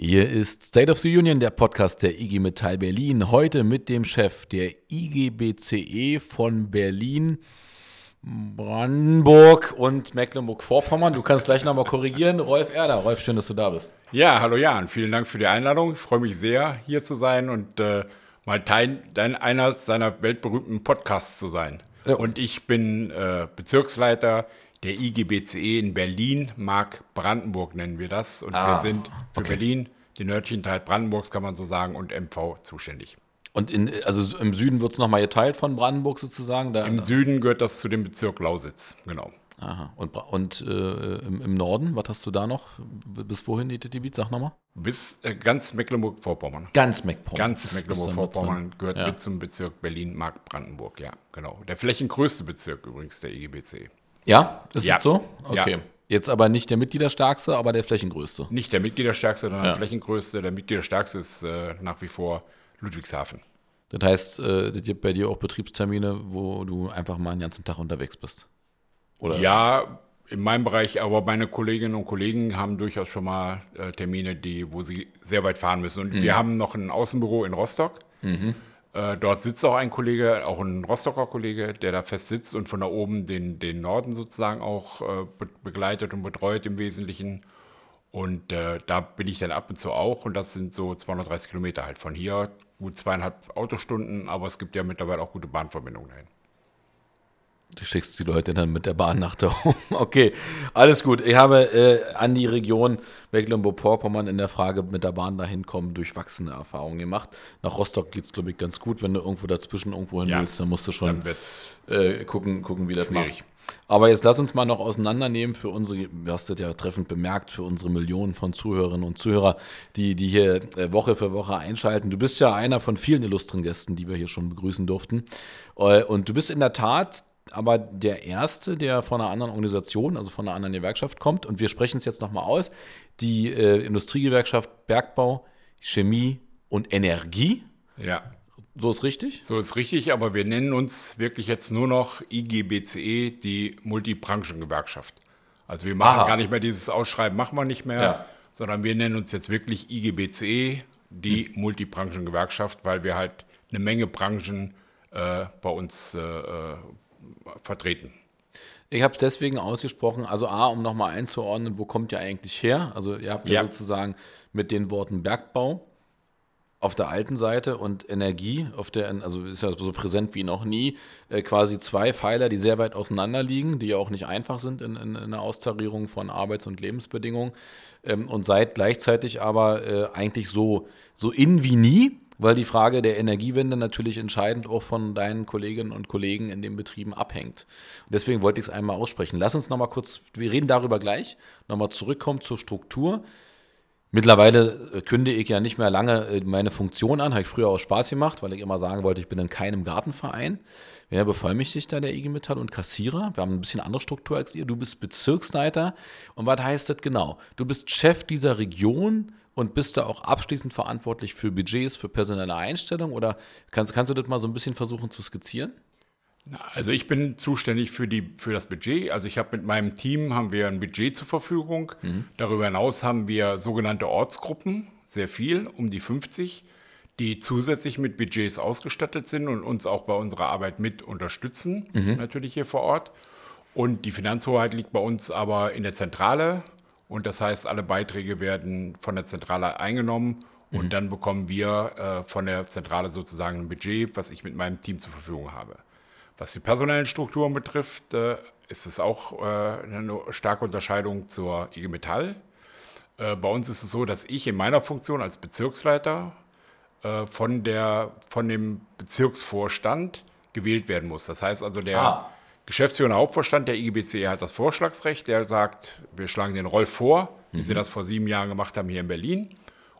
Hier ist State of the Union, der Podcast der IG Metall Berlin. Heute mit dem Chef der IGBCE von Berlin, Brandenburg und Mecklenburg-Vorpommern. Du kannst gleich nochmal korrigieren. Rolf Erder. Rolf, schön, dass du da bist. Ja, hallo Jan. Vielen Dank für die Einladung. Ich freue mich sehr, hier zu sein und äh, mal Teil dein, einer seiner weltberühmten Podcasts zu sein. Ja. Und ich bin äh, Bezirksleiter der IGBCE in Berlin, Mark Brandenburg nennen wir das. Und ah, wir sind für okay. Berlin, den nördlichen Teil Brandenburgs kann man so sagen, und MV zuständig. Und in, also im Süden wird es nochmal geteilt von Brandenburg sozusagen? Da, Im Süden gehört das zu dem Bezirk Lausitz, genau. Aha. Und, und äh, im, im, Norden, was hast du da noch? Bis wohin die Gebiet? Sag nochmal. Bis äh, ganz Mecklenburg-Vorpommern. Ganz Mecklenburg. Ganz Mecklenburg-Vorpommern gehört ja. mit zum Bezirk Berlin-Mark-Brandenburg, ja, genau. Der flächengrößte Bezirk übrigens der IGBC. Ja, ist ja. das so? Okay. Ja. Jetzt aber nicht der Mitgliederstärkste, aber der flächengrößte. Nicht der Mitgliederstärkste, sondern ja. der flächengrößte. Der Mitgliederstärkste ist äh, nach wie vor Ludwigshafen. Das heißt, äh, das gibt bei dir auch Betriebstermine, wo du einfach mal einen ganzen Tag unterwegs bist. Oder? Ja, in meinem Bereich, aber meine Kolleginnen und Kollegen haben durchaus schon mal äh, Termine, die, wo sie sehr weit fahren müssen. Und mhm. wir haben noch ein Außenbüro in Rostock. Mhm. Äh, dort sitzt auch ein Kollege, auch ein Rostocker Kollege, der da fest sitzt und von da oben den, den Norden sozusagen auch äh, be begleitet und betreut im Wesentlichen. Und äh, da bin ich dann ab und zu auch und das sind so 230 Kilometer halt von hier, gut zweieinhalb Autostunden, aber es gibt ja mittlerweile auch gute Bahnverbindungen dahin. Du schickst die Leute dann mit der Bahn nach da oben. Okay, alles gut. Ich habe äh, an die Region Mecklenburg-Vorpommern in der Frage mit der Bahn dahin kommen durchwachsene Erfahrungen gemacht. Nach Rostock geht es, glaube ich, ganz gut. Wenn du irgendwo dazwischen irgendwo hin ja, willst, dann musst du schon äh, gucken, gucken, wie das machst. Aber jetzt lass uns mal noch auseinandernehmen für unsere, du hast das ja treffend bemerkt, für unsere Millionen von Zuhörerinnen und Zuhörer, die, die hier äh, Woche für Woche einschalten. Du bist ja einer von vielen illustren Gästen, die wir hier schon begrüßen durften. Äh, und du bist in der Tat aber der erste, der von einer anderen Organisation, also von einer anderen Gewerkschaft kommt, und wir sprechen es jetzt nochmal aus, die äh, Industriegewerkschaft Bergbau, Chemie und Energie. Ja. So ist richtig? So ist richtig, aber wir nennen uns wirklich jetzt nur noch IGBCE, die Multibranchengewerkschaft. Also wir machen Aha. gar nicht mehr dieses Ausschreiben, machen wir nicht mehr, ja. sondern wir nennen uns jetzt wirklich IGBCE, die hm. Multibranchengewerkschaft, weil wir halt eine Menge Branchen äh, bei uns äh, äh vertreten. Ich habe es deswegen ausgesprochen, also A, um nochmal einzuordnen, wo kommt ihr eigentlich her? Also ihr habt ja, ja sozusagen mit den Worten Bergbau auf der alten Seite und Energie auf der, also ist ja so präsent wie noch nie, äh, quasi zwei Pfeiler, die sehr weit auseinander liegen, die ja auch nicht einfach sind in, in, in der Austarierung von Arbeits- und Lebensbedingungen ähm, und seid gleichzeitig aber äh, eigentlich so, so in wie nie weil die Frage der Energiewende natürlich entscheidend auch von deinen Kolleginnen und Kollegen in den Betrieben abhängt. deswegen wollte ich es einmal aussprechen. Lass uns nochmal kurz, wir reden darüber gleich, nochmal zurückkommen zur Struktur. Mittlerweile äh, kündige ich ja nicht mehr lange äh, meine Funktion an, habe ich früher auch Spaß gemacht, weil ich immer sagen wollte, ich bin in keinem Gartenverein. Wer bevollmächtigt da der IG Metall und Kassierer? Wir haben ein bisschen andere Struktur als ihr. Du bist Bezirksleiter. Und was heißt das genau? Du bist Chef dieser Region und bist da auch abschließend verantwortlich für Budgets, für personelle Einstellungen oder kannst, kannst du das mal so ein bisschen versuchen zu skizzieren? Also ich bin zuständig für, die, für das Budget. Also ich habe mit meinem Team haben wir ein Budget zur Verfügung. Mhm. Darüber hinaus haben wir sogenannte Ortsgruppen, sehr viel, um die 50, die zusätzlich mit Budgets ausgestattet sind und uns auch bei unserer Arbeit mit unterstützen, mhm. natürlich hier vor Ort. Und die Finanzhoheit liegt bei uns aber in der Zentrale und das heißt, alle Beiträge werden von der Zentrale eingenommen und mhm. dann bekommen wir äh, von der Zentrale sozusagen ein Budget, was ich mit meinem Team zur Verfügung habe. Was die personellen Strukturen betrifft, äh, ist es auch äh, eine starke Unterscheidung zur IG Metall. Äh, bei uns ist es so, dass ich in meiner Funktion als Bezirksleiter äh, von, der, von dem Bezirksvorstand gewählt werden muss. Das heißt also, der, ah. Geschäftsführender Hauptvorstand der IGBC hat das Vorschlagsrecht. Der sagt, wir schlagen den Rolf vor, wie mhm. sie das vor sieben Jahren gemacht haben hier in Berlin.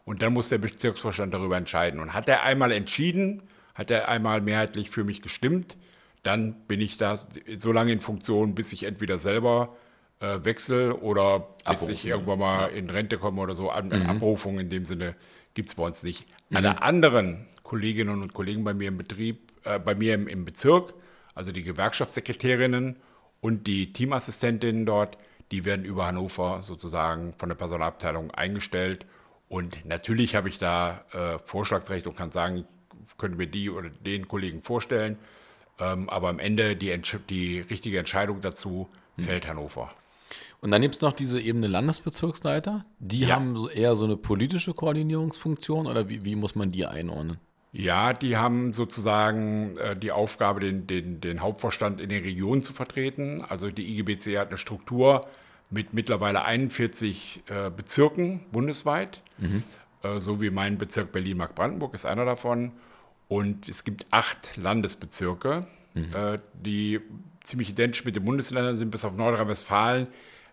Und dann muss der Bezirksvorstand darüber entscheiden. Und hat er einmal entschieden, hat er einmal mehrheitlich für mich gestimmt, dann bin ich da so lange in Funktion, bis ich entweder selber äh, wechsle oder bis Abruf, ich irgendwann mal ja. in Rente komme oder so. An, mhm. Abrufung in dem Sinne gibt es bei uns nicht. Mhm. Alle anderen Kolleginnen und Kollegen bei mir im Betrieb, äh, bei mir im, im Bezirk, also die Gewerkschaftssekretärinnen und die Teamassistentinnen dort, die werden über Hannover sozusagen von der Personalabteilung eingestellt Und natürlich habe ich da äh, Vorschlagsrecht und kann sagen, können wir die oder den Kollegen vorstellen. Ähm, aber am Ende die, die richtige Entscheidung dazu hm. fällt Hannover. Und dann gibt es noch diese Ebene Landesbezirksleiter. Die ja. haben eher so eine politische Koordinierungsfunktion oder wie, wie muss man die einordnen? Ja, die haben sozusagen äh, die Aufgabe, den, den, den Hauptvorstand in den Regionen zu vertreten. Also die IGBC hat eine Struktur mit mittlerweile 41 äh, Bezirken bundesweit, mhm. äh, so wie mein Bezirk Berlin-Mark-Brandenburg ist einer davon. Und es gibt acht Landesbezirke, mhm. Äh, die ziemlich identisch mit den Bundesländern sind, bis auf Nordrhein-Westfalen,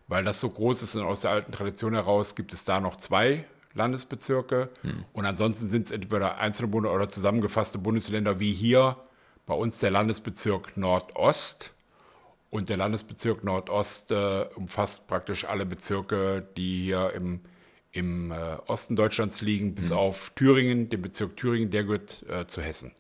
weil das so groß ist und aus der alten Tradition heraus gibt es da noch zwei Landesbezirke. Hm. Und ansonsten sind es entweder einzelne Bunde oder zusammengefasste Bundesländer wie hier bei uns der Landesbezirk Nordost. Und der Landesbezirk Nordost äh, umfasst praktisch alle Bezirke, die hier im, im äh, Osten Deutschlands liegen, bis hm. auf Thüringen, den Bezirk Thüringen, der gehört äh, zu Hessen.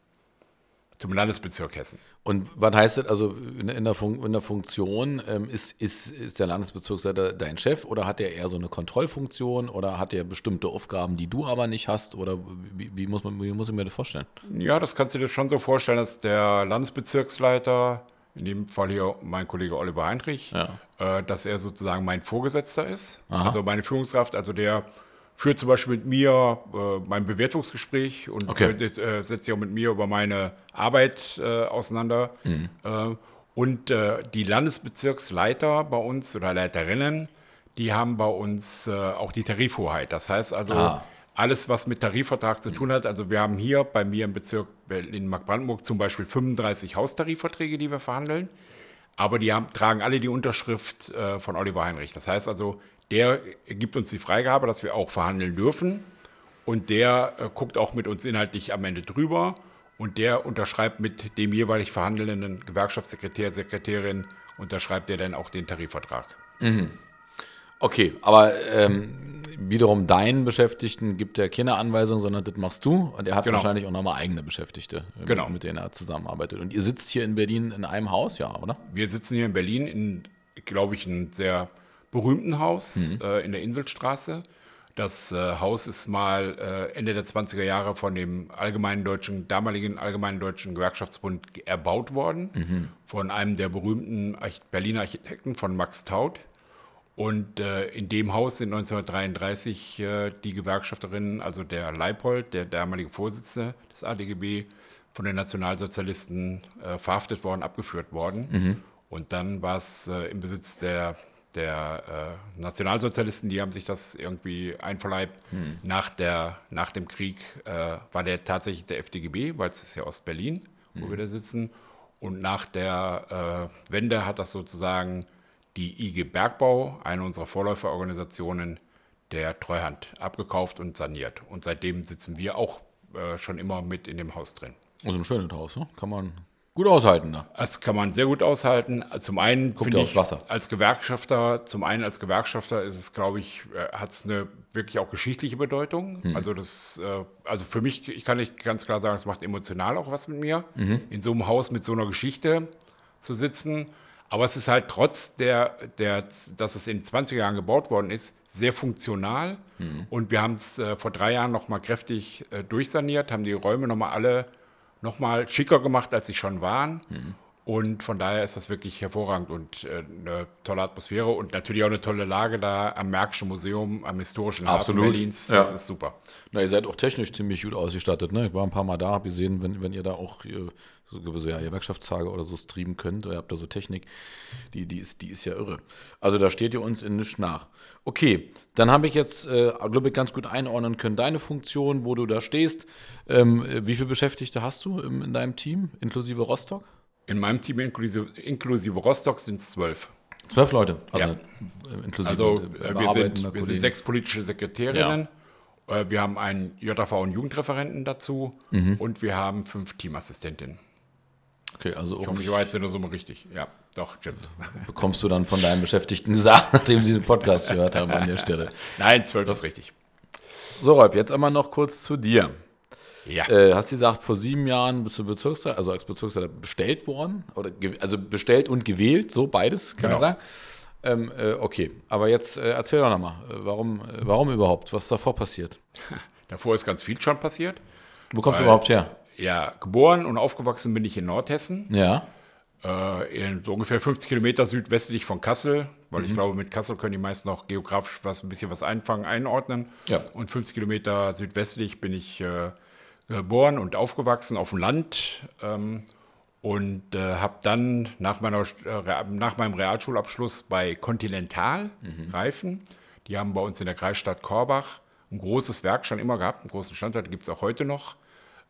Zum Landesbezirk Hessen. Und was heißt das, also in, in, der, Fun in der, Funktion, ähm, ist, ist, ist der Landesbezirksleiter dein Chef oder hat er eher so eine Kontrollfunktion oder hat er bestimmte Aufgaben, die du aber nicht hast? Oder wie, wie, muss, man, wie muss ich mir das vorstellen? Ja, das kannst du dir schon so vorstellen, dass der Landesbezirksleiter, in dem Fall hier mein Kollege Oliver Heinrich, ja. äh, dass er sozusagen mein Vorgesetzter ist. Aha. Also meine Führungskraft, also der führt zum Beispiel mit mir äh, mein Bewertungsgespräch und okay. äh, setzt sich auch mit mir über meine Arbeit äh, auseinander. Mhm. Äh, und äh, die Landesbezirksleiter bei uns oder Leiterinnen, die haben bei uns äh, auch die Tarifhoheit. Das heißt also, ah. alles, was mit Tarifvertrag zu tun hat, also wir haben hier bei mir im Bezirk Berlin-Mark-Brandenburg zum Beispiel 35 Haustarifverträge, die wir verhandeln. Aber die haben, tragen alle die Unterschrift von Oliver Heinrich. Das heißt also, der gibt uns die Freigabe, dass wir auch verhandeln dürfen. Und der äh, guckt auch mit uns inhaltlich am Ende drüber. Und der unterschreibt mit dem jeweilig verhandelnden Gewerkschaftssekretär, Sekretärin, unterschreibt er dann auch den Tarifvertrag. Mhm. Okay, aber ähm, wiederum deinen Beschäftigten gibt er keine Anweisung, sondern das machst du. Und er hat genau. wahrscheinlich auch nochmal eigene Beschäftigte, äh, genau. mit, mit denen er zusammenarbeitet. Und ihr sitzt hier in Berlin in einem Haus, ja, oder? Wir sitzen hier in Berlin in, glaube ich, ein sehr berühmten Haus mhm. äh, in der Inselstraße. Das äh, Haus ist mal äh, Ende der 20er Jahre von dem allgemeinen deutschen, damaligen Allgemeinen Deutschen Gewerkschaftsbund erbaut worden, mhm. von einem der berühmten Arch Berliner Architekten, von Max Taut. Und äh, in dem Haus sind 1933 äh, die Gewerkschafterinnen, also der Leipold, der damalige Vorsitzende des ADGB, von den Nationalsozialisten äh, verhaftet worden, abgeführt worden. Mhm. Und dann war es im Besitz der der äh, Nationalsozialisten, die haben sich das irgendwie einverleibt. Hm. Nach, der, nach dem Krieg äh, war der tatsächlich der FDGB, weil es ist ja Ostberlin, wo hm. wir da sitzen. Und nach der äh, Wende hat das sozusagen die IG Bergbau, eine unserer Vorläuferorganisationen, der Treuhand abgekauft und saniert. Und seitdem sitzen wir auch äh, schon immer mit in dem Haus drin. Also ein schönes Haus, ne? kann man Gut aushalten, ne? Das kann man sehr gut aushalten. Zum einen finde ich Wasser. als Gewerkschafter, zum einen als Gewerkschafter ist es, glaube ich, äh, hat es eine wirklich auch geschichtliche Bedeutung. Mhm. Also das, äh, also für mich, ich kann nicht ganz klar sagen, es macht emotional auch was mit mir, mhm. in so einem Haus mit so einer Geschichte zu sitzen. Aber es ist halt trotz der, der dass es in 20 Jahren gebaut worden ist, sehr funktional. Mhm. Und wir haben es äh, vor drei Jahren nochmal kräftig äh, durchsaniert, haben die Räume nochmal alle nochmal schicker gemacht, als sie schon waren. Mhm. Und von daher ist das wirklich hervorragend und äh, eine tolle Atmosphäre und natürlich auch eine tolle Lage da am Märkischen Museum, am historischen Hafen Berlins. Das ja. ist super. Na, ihr seid auch technisch ziemlich gut ausgestattet. Ne? Ich war ein paar Mal da, habe gesehen, wenn, wenn ihr da auch ihr, so, ja, Gewerkschaftstage oder so streamen könnt, ihr habt da so Technik, die, die, ist, die ist ja irre. Also da steht ihr uns in nichts nach. Okay, dann habe ich jetzt, äh, glaube ich, ganz gut einordnen können, deine Funktion, wo du da stehst. Ähm, wie viele Beschäftigte hast du im, in deinem Team, inklusive Rostock? In meinem Team inklusive, inklusive Rostock sind es zwölf. Zwölf Leute, also ja. inklusive Also äh, wir, sind, wir sind sechs politische Sekretärinnen. Ja. Äh, wir haben einen JV und Jugendreferenten dazu mhm. und wir haben fünf Teamassistentinnen. Okay, also ich hoffe, ich war jetzt in der Summe richtig. Ja, doch, stimmt. Bekommst du dann von deinen Beschäftigten gesagt, nachdem sie den Podcast gehört haben an der Stelle. Nein, zwölf ist richtig. So, Rolf, jetzt einmal noch kurz zu dir. Ja. Äh, hast du gesagt, vor sieben Jahren bist du Bezirksleiter, also als Bezirksleiter bestellt worden, oder also bestellt und gewählt, so beides, kann genau. man sagen. Ähm, äh, okay, aber jetzt äh, erzähl doch nochmal, äh, warum, äh, warum überhaupt? Was ist davor passiert? davor ist ganz viel schon passiert. Wo kommst du überhaupt her? Ja, geboren und aufgewachsen bin ich in Nordhessen. Ja. Äh, in so ungefähr 50 Kilometer südwestlich von Kassel, weil mhm. ich glaube, mit Kassel können die meisten noch geografisch was, ein bisschen was einfangen, einordnen. Ja. Und 50 Kilometer südwestlich bin ich äh, geboren und aufgewachsen auf dem Land. Ähm, und äh, habe dann nach, meiner, äh, nach meinem Realschulabschluss bei Continental mhm. Reifen, die haben bei uns in der Kreisstadt Korbach ein großes Werk schon immer gehabt, einen großen Standort, gibt es auch heute noch,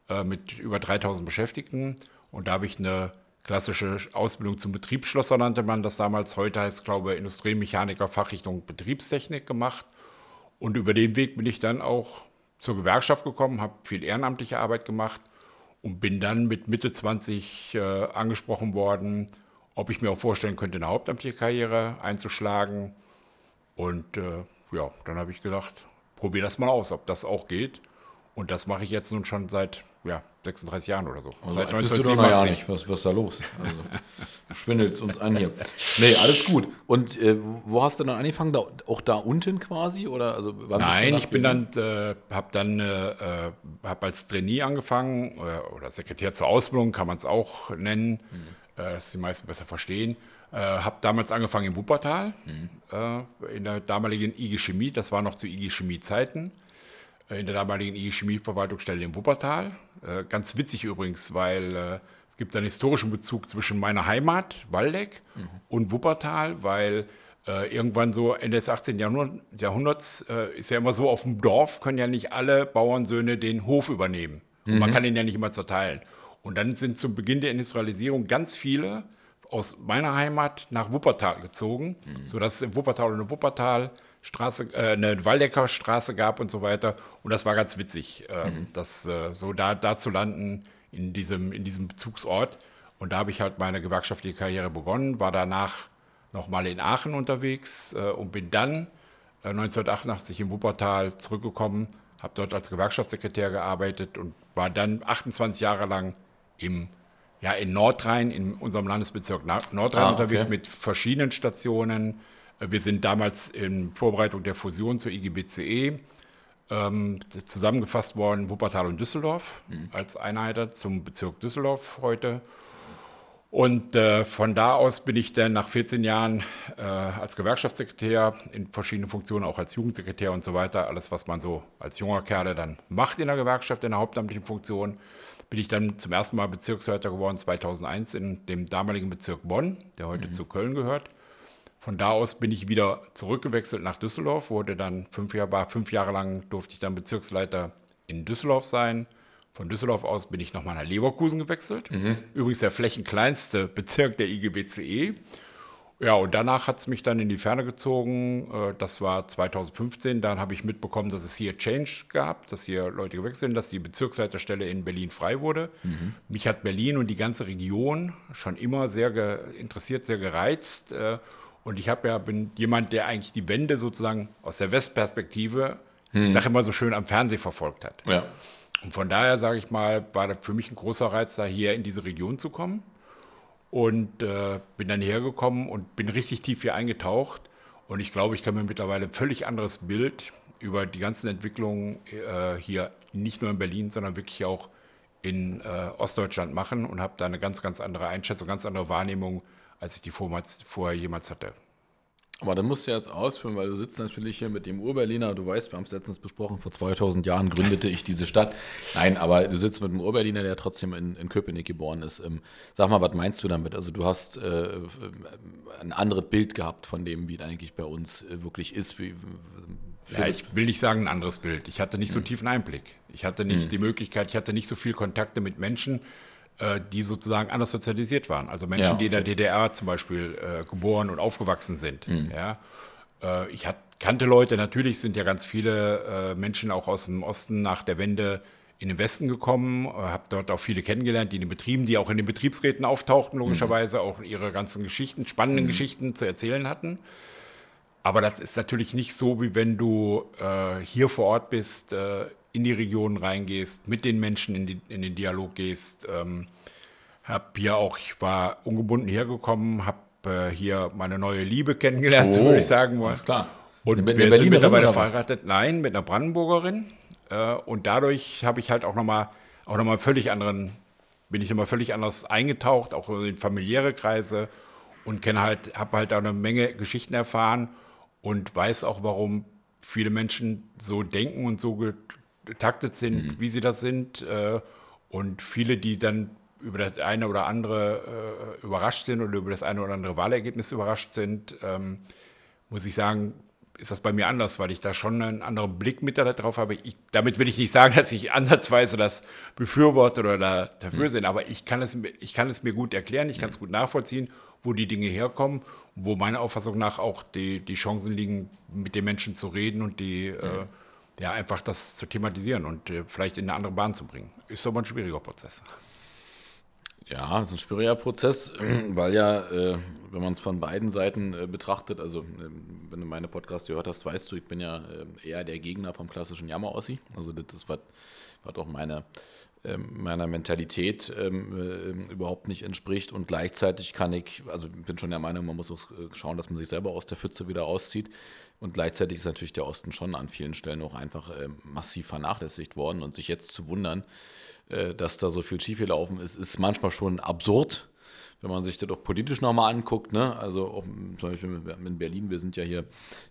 äh, mit über 3000 Beschäftigten. Und da habe ich eine klassische Ausbildung zum Betriebsschlosser, nannte man das damals. Heute heißt, glaube ich, Industriemechaniker Fachrichtung Betriebstechnik gemacht. Und über den Weg bin ich dann auch zur Gewerkschaft gekommen, habe viel ehrenamtliche Arbeit gemacht und bin dann mit Mitte 20 äh, angesprochen worden, ob ich mir auch vorstellen könnte, eine hauptamtliche Karriere einzuschlagen. Und äh, ja, dann habe ich gedacht, probier das mal aus, ob das auch geht. Und das mache ich jetzt nun schon seit ja, 36 Jahren oder so. Also Seit 1987. nicht. Was, was ist da los? Also, du schwindelst uns an hier. Nee, alles gut. Und äh, wo hast du dann angefangen? Da, auch da unten quasi? Oder, also, Nein, ich bin dann, äh, habe dann, äh, hab als Trainee angefangen äh, oder Sekretär zur Ausbildung, kann man es auch nennen, mhm. dass die meisten besser verstehen. Äh, habe damals angefangen in Wuppertal, mhm. Äh, in der damaligen IG Chemie, das war noch zu IG Chemie Zeiten in der damaligen IG Chemieverwaltungsstelle in Wuppertal. Äh, ganz witzig übrigens, weil äh, es gibt einen historischen Bezug zwischen meiner Heimat, Waldeck, mhm. und Wuppertal, weil äh, irgendwann so Ende des 18. Jahrhunderts ist ja immer so, auf dem Dorf können ja nicht alle Bauernsöhne den Hof übernehmen. Und man mhm. kann ihn ja nicht immer zerteilen. Und dann sind zum Beginn der Industrialisierung ganz viele aus meiner Heimat nach Wuppertal gezogen, mhm. sodass es in Wuppertal und in Wuppertal Straße, äh, eine Waldecker Straße gab und so weiter. Und das war ganz witzig, äh, mhm. das äh, so da, da zu landen in diesem, in diesem Bezugsort. Und da habe ich halt meine gewerkschaftliche Karriere begonnen, war danach nochmal in Aachen unterwegs äh, und bin dann 1988 äh, in Wuppertal zurückgekommen, habe dort als Gewerkschaftssekretär gearbeitet und war dann 28 Jahre lang im ja, in Nordrhein, in unserem Landesbezirk Nordrhein ah, okay. unterwegs mit verschiedenen Stationen, wir sind damals in Vorbereitung der Fusion zur IGBCE ähm, zusammengefasst worden, Wuppertal und Düsseldorf mhm. als Einheiter zum Bezirk Düsseldorf heute. Und äh, von da aus bin ich dann nach 14 Jahren äh, als Gewerkschaftssekretär in verschiedenen Funktionen, auch als Jugendsekretär und so weiter, alles, was man so als junger Kerle dann macht in der Gewerkschaft, in der hauptamtlichen Funktion, bin ich dann zum ersten Mal Bezirksleiter geworden 2001 in dem damaligen Bezirk Bonn, der heute mhm. zu Köln gehört. Von da aus bin ich wieder zurückgewechselt nach Düsseldorf, wurde dann fünf Jahre, fünf Jahre lang durfte ich dann Bezirksleiter in Düsseldorf sein. Von Düsseldorf aus bin ich nochmal nach Leverkusen gewechselt. Mhm. Übrigens der flächenkleinste Bezirk der IGBCE. Ja, und danach hat es mich dann in die Ferne gezogen. Äh, das war 2015. Dann habe ich mitbekommen, dass es hier Change gab, dass hier Leute gewechselt sind, dass die Bezirksleiterstelle in Berlin frei wurde. Mhm. Mich hat Berlin und die ganze Region schon immer sehr interessiert, sehr gereizt. Und ich habe ja, bin jemand, der eigentlich die Wende sozusagen aus der Westperspektive, hm. ich sage immer so schön, am Fernsehen verfolgt hat. Ja. Und von daher, sage ich mal, war das für mich ein großer Reiz, da hier in diese Region zu kommen. Und äh, bin dann hergekommen und bin richtig tief hier eingetaucht. Und ich glaube, ich kann mir mittlerweile ein völlig anderes Bild über die ganzen Entwicklungen äh, hier, nicht nur in Berlin, sondern wirklich auch in äh, Ostdeutschland machen und habe da eine ganz, ganz andere Einschätzung, ganz andere Wahrnehmung als ich die vorher jemals hatte. Aber dann musst du jetzt ausführen, weil du sitzt natürlich hier mit dem Urberliner. Du weißt, wir haben es letztens besprochen, vor 2000 Jahren gründete ich diese Stadt. Nein, aber du sitzt mit einem Urberliner, der trotzdem in, in Köpenick geboren ist. Ähm, sag mal, was meinst du damit? Also du hast äh, ein anderes Bild gehabt von dem, wie es eigentlich bei uns äh, wirklich ist. Wie, ja, ich will nicht sagen ein anderes Bild. Ich hatte nicht so einen tiefen Einblick. Ich hatte nicht mhm. die Möglichkeit, ich hatte nicht so viel Kontakte mit Menschen, die sozusagen anders sozialisiert waren. Also Menschen, ja, okay. die in der DDR zum Beispiel äh, geboren und aufgewachsen sind. Mhm. Ja. Äh, ich hat, kannte Leute, natürlich sind ja ganz viele äh, Menschen auch aus dem Osten nach der Wende in den Westen gekommen, äh, habe dort auch viele kennengelernt, die in den Betrieben, die auch in den Betriebsräten auftauchten, logischerweise mhm. auch ihre ganzen Geschichten, spannenden mhm. Geschichten zu erzählen hatten. Aber das ist natürlich nicht so, wie wenn du äh, hier vor Ort bist, äh, in die Regionen reingehst, mit den Menschen in, die, in den Dialog gehst. Ähm, hab hier auch, ich war ungebunden hergekommen, habe äh, hier meine neue Liebe kennengelernt, oh, so würde ich sagen. Alles klar. Und mit wir sind mittlerweile verheiratet. Nein, mit einer Brandenburgerin. Äh, und dadurch habe ich halt auch nochmal auch noch völlig anderen, bin ich nochmal völlig anders eingetaucht, auch in familiäre Kreise und kenne halt, habe halt auch eine Menge Geschichten erfahren und weiß auch, warum viele Menschen so denken und so getaktet sind, mhm. wie sie das sind. Äh, und viele, die dann über das eine oder andere äh, überrascht sind oder über das eine oder andere Wahlergebnis überrascht sind, ähm, muss ich sagen, ist das bei mir anders, weil ich da schon einen anderen Blick mit darauf habe. Ich, damit will ich nicht sagen, dass ich ansatzweise das befürworte oder da, dafür mhm. bin, aber ich kann, es, ich kann es mir gut erklären, ich kann es gut nachvollziehen, wo die Dinge herkommen, wo meiner Auffassung nach auch die, die Chancen liegen, mit den Menschen zu reden und die mhm. äh, ja, einfach das zu thematisieren und äh, vielleicht in eine andere Bahn zu bringen. Ist aber ein schwieriger Prozess. Ja, es ist ein schwieriger Prozess, weil ja, äh, wenn man es von beiden Seiten äh, betrachtet, also äh, wenn du meine Podcasts gehört hast, weißt du, ich bin ja äh, eher der Gegner vom klassischen Jammer-Ossi. Also das ist was, was auch meine, ähm, meiner Mentalität ähm, äh, überhaupt nicht entspricht. Und gleichzeitig kann ich, also bin schon der Meinung, man muss auch schauen, dass man sich selber aus der Pfütze wieder auszieht. Und gleichzeitig ist natürlich der Osten schon an vielen Stellen auch einfach massiv vernachlässigt worden. Und sich jetzt zu wundern, äh, dass da so viel schiefgelaufen ist, ist manchmal schon absurd, wenn man sich das auch politisch nochmal anguckt. Ne? Also auch zum Beispiel in Berlin, wir sind ja hier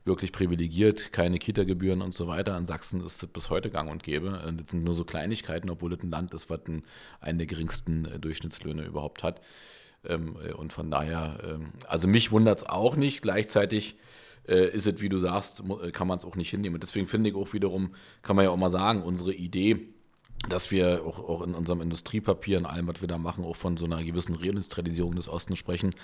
wirklich privilegiert, keine Kita-Gebühren und so weiter. In Sachsen ist das bis heute gang und gäbe. Das sind nur so Kleinigkeiten, obwohl es ein Land ist, was einen der geringsten äh, Durchschnittslöhne überhaupt hat. Ähm, äh, und von daher, ähm, also mich wundert es auch nicht. Gleichzeitig ist es, wie du sagst, kann man es auch nicht hinnehmen. Und deswegen finde ich auch wiederum, kann man ja auch mal sagen, unsere Idee, dass wir auch, auch, in unserem Industriepapier, in allem, was wir da machen, auch von so einer gewissen Reindustrialisierung des Ostens sprechen,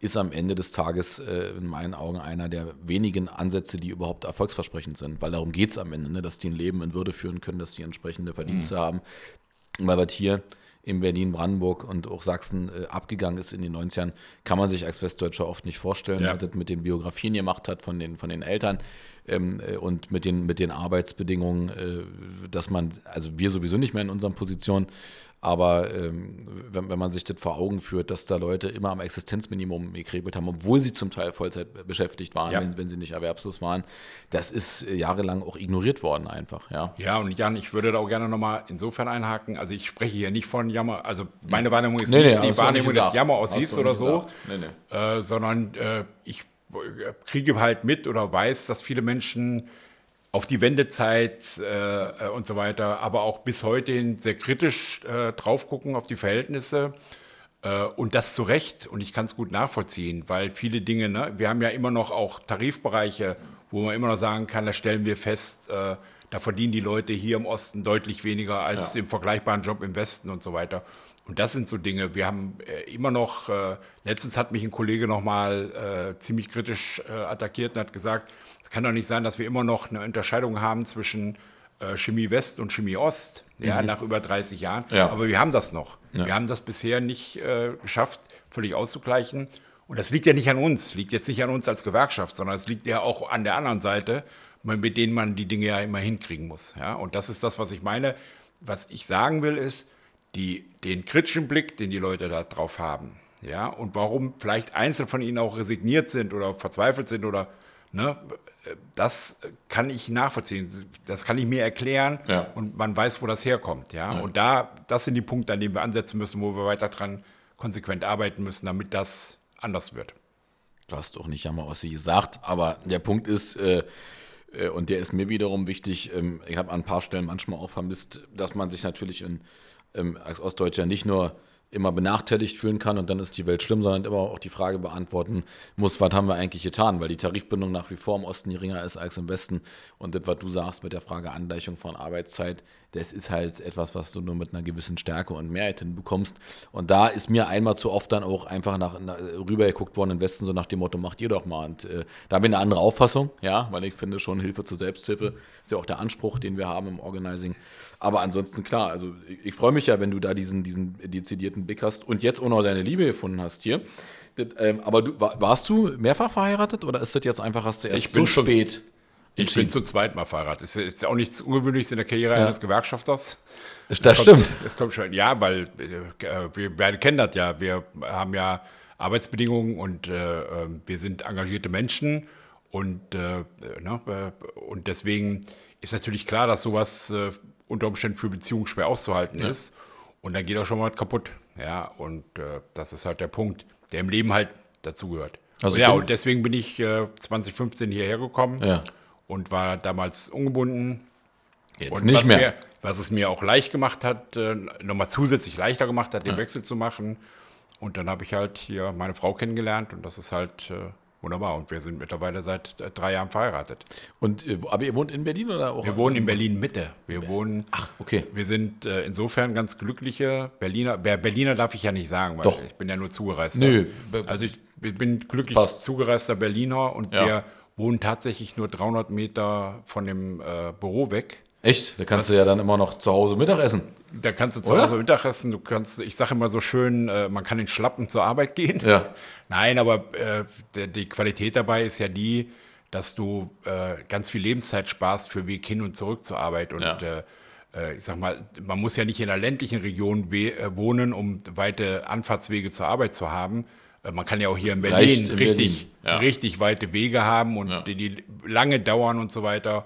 ist am Ende des Tages äh, in meinen Augen einer der wenigen Ansätze, die überhaupt erfolgsversprechend sind. Weil darum geht es am Ende, ne? dass die ein Leben in Würde führen können, dass die entsprechende Verdienste mhm. haben. Weil was hier in Berlin, Brandenburg und auch Sachsen äh, abgegangen ist in den 90ern, kann man sich als Westdeutscher oft nicht vorstellen, ja. was das mit den Biografien gemacht hat von den, von den Eltern ähm, äh, und mit den, mit den Arbeitsbedingungen, äh, dass man, also wir sowieso nicht mehr in unseren Positionen, aber ähm, wenn, wenn man sich das vor Augen führt, dass da Leute immer am Existenzminimum gekrebelt haben, obwohl sie zum Teil Vollzeit beschäftigt waren, ja. wenn, wenn, sie nicht erwerbslos waren, das ist äh, jahrelang auch ignoriert worden einfach. Ja, ja und Jan, ich würde da auch gerne nochmal insofern einhaken, also ich spreche hier nicht von Jammer, also meine Wahrnehmung ist nee, nicht nee, die Wahrnehmung des Jammer aussiehst oder so, nee, äh, sondern äh, ich kriege halt mit oder weiß, dass viele Menschen auf die Wendezeit äh, und so weiter, aber auch bis heute sehr kritisch äh, drauf gucken auf die Verhältnisse. Äh, und das zu Recht. Und ich kann es gut nachvollziehen, weil viele Dinge, ne, wir haben ja immer noch auch Tarifbereiche, wo man immer noch sagen kann, da stellen wir fest, äh, da verdienen die Leute hier im Osten deutlich weniger als ja. im vergleichbaren Job im Westen und so weiter. Und das sind so Dinge. Wir haben äh, immer noch, äh, letztens hat mich ein Kollege nochmal äh, ziemlich kritisch äh, attackiert und hat gesagt, es kann doch nicht sein, dass wir immer noch eine Unterscheidung haben zwischen äh, Chemie West und Chemie Ost, mhm. ja, nach über 30 Jahren. Ja. Aber wir haben das noch. Ja. Wir haben das bisher nicht äh, geschafft, völlig auszugleichen. Und das liegt ja nicht an uns, liegt jetzt nicht an uns als Gewerkschaft, sondern es liegt ja auch an der anderen Seite, mit denen man die Dinge ja immer hinkriegen muss. Ja? Und das ist das, was ich meine. Was ich sagen will, ist, die, den kritischen Blick, den die Leute da drauf haben, ja, und warum vielleicht einzelne von ihnen auch resigniert sind oder verzweifelt sind oder, ne, das kann ich nachvollziehen, das kann ich mir erklären ja. und man weiß, wo das herkommt, ja? ja. Und da, das sind die Punkte, an denen wir ansetzen müssen, wo wir weiter dran konsequent arbeiten müssen, damit das anders wird. Du hast auch nicht Jammer Ossi gesagt, aber der Punkt ist, äh, äh, und der ist mir wiederum wichtig, ähm, ich habe an ein paar Stellen manchmal auch vermisst, dass man sich natürlich in ähm, als Ostdeutscher nicht nur immer benachteiligt fühlen kann und dann ist die Welt schlimm, sondern immer auch die Frage beantworten muss, was haben wir eigentlich getan, weil die Tarifbindung nach wie vor im Osten geringer ist als im Westen. Und das, was du sagst mit der Frage Angleichung von Arbeitszeit, das ist halt etwas, was du nur mit einer gewissen Stärke und Mehrheit hinbekommst. Und da ist mir einmal zu oft dann auch einfach nach, nach rübergeguckt worden im Westen, so nach dem Motto, macht ihr doch mal. Und äh, da bin ich eine andere Auffassung, ja, weil ich finde schon Hilfe zur Selbsthilfe ist ja auch der Anspruch, den wir haben im Organizing. Aber ansonsten klar, also ich, ich freue mich ja, wenn du da diesen, diesen dezidierten Blick hast und jetzt auch noch deine Liebe gefunden hast hier. Das, ähm, aber du, warst du mehrfach verheiratet oder ist das jetzt einfach, hast du erst ich so spät? Ich bin zu zweit mal Fahrrad. Das ist jetzt auch nichts Ungewöhnliches in der Karriere ja. eines Gewerkschafters. Das, das stimmt. das kommt schon, ja, weil äh, wir beide kennen das ja. Wir haben ja Arbeitsbedingungen und äh, ähm, wir sind engagierte Menschen und, äh, ne, äh, und deswegen ist natürlich klar, dass sowas äh, unter Umständen für Beziehungen schwer auszuhalten ja. ist und dann geht auch schon mal kaputt. Ja, und äh, das ist halt der Punkt, der im Leben halt dazugehört. Also ja, und deswegen bin ich 2015 hierher gekommen ja. Und war damals ungebunden. Jetzt und nicht mehr. Mir, was es mir auch leicht gemacht hat, nochmal zusätzlich leichter gemacht hat, den ja. Wechsel zu machen und dann habe ich halt hier meine Frau kennengelernt und das ist halt äh, wunderbar. Und wir sind mittlerweile seit äh, drei Jahren verheiratet. Und äh, aber ihr wohnt in Berlin oder auch? Wir wohnen in Berlin Mitte. Wir wohnen. Ach, okay. Wir sind äh, insofern ganz glückliche Berliner. Berliner darf ich ja nicht sagen, weil Doch. ich bin ja nur zugereist. Nö. Also ich bin glücklich Passt. zugereister Berliner und ja. wir wohnen tatsächlich nur 300 Meter von dem äh, Büro weg. Echt? Da kannst das, du ja dann immer noch zu Hause Mittag essen. Da kannst du zu Hause Mittag essen. Du kannst, ich sage immer so schön, äh, man kann in Schlappen zur Arbeit gehen. Ja. Nein, aber äh, die, die, Qualität dabei ist ja die, dass du äh, ganz viel Lebenszeit sparst für Weg hin und zurück zur Arbeit. Und ja. Äh, äh, ich sag mal, man muss ja nicht in einer ländlichen Region wohnen, um weite Anfahrtswege zur Arbeit zu haben. Man kann ja auch hier in Berlin in richtig, Berlin. Ja. richtig weite Wege haben und ja. die, die lange dauern und so weiter.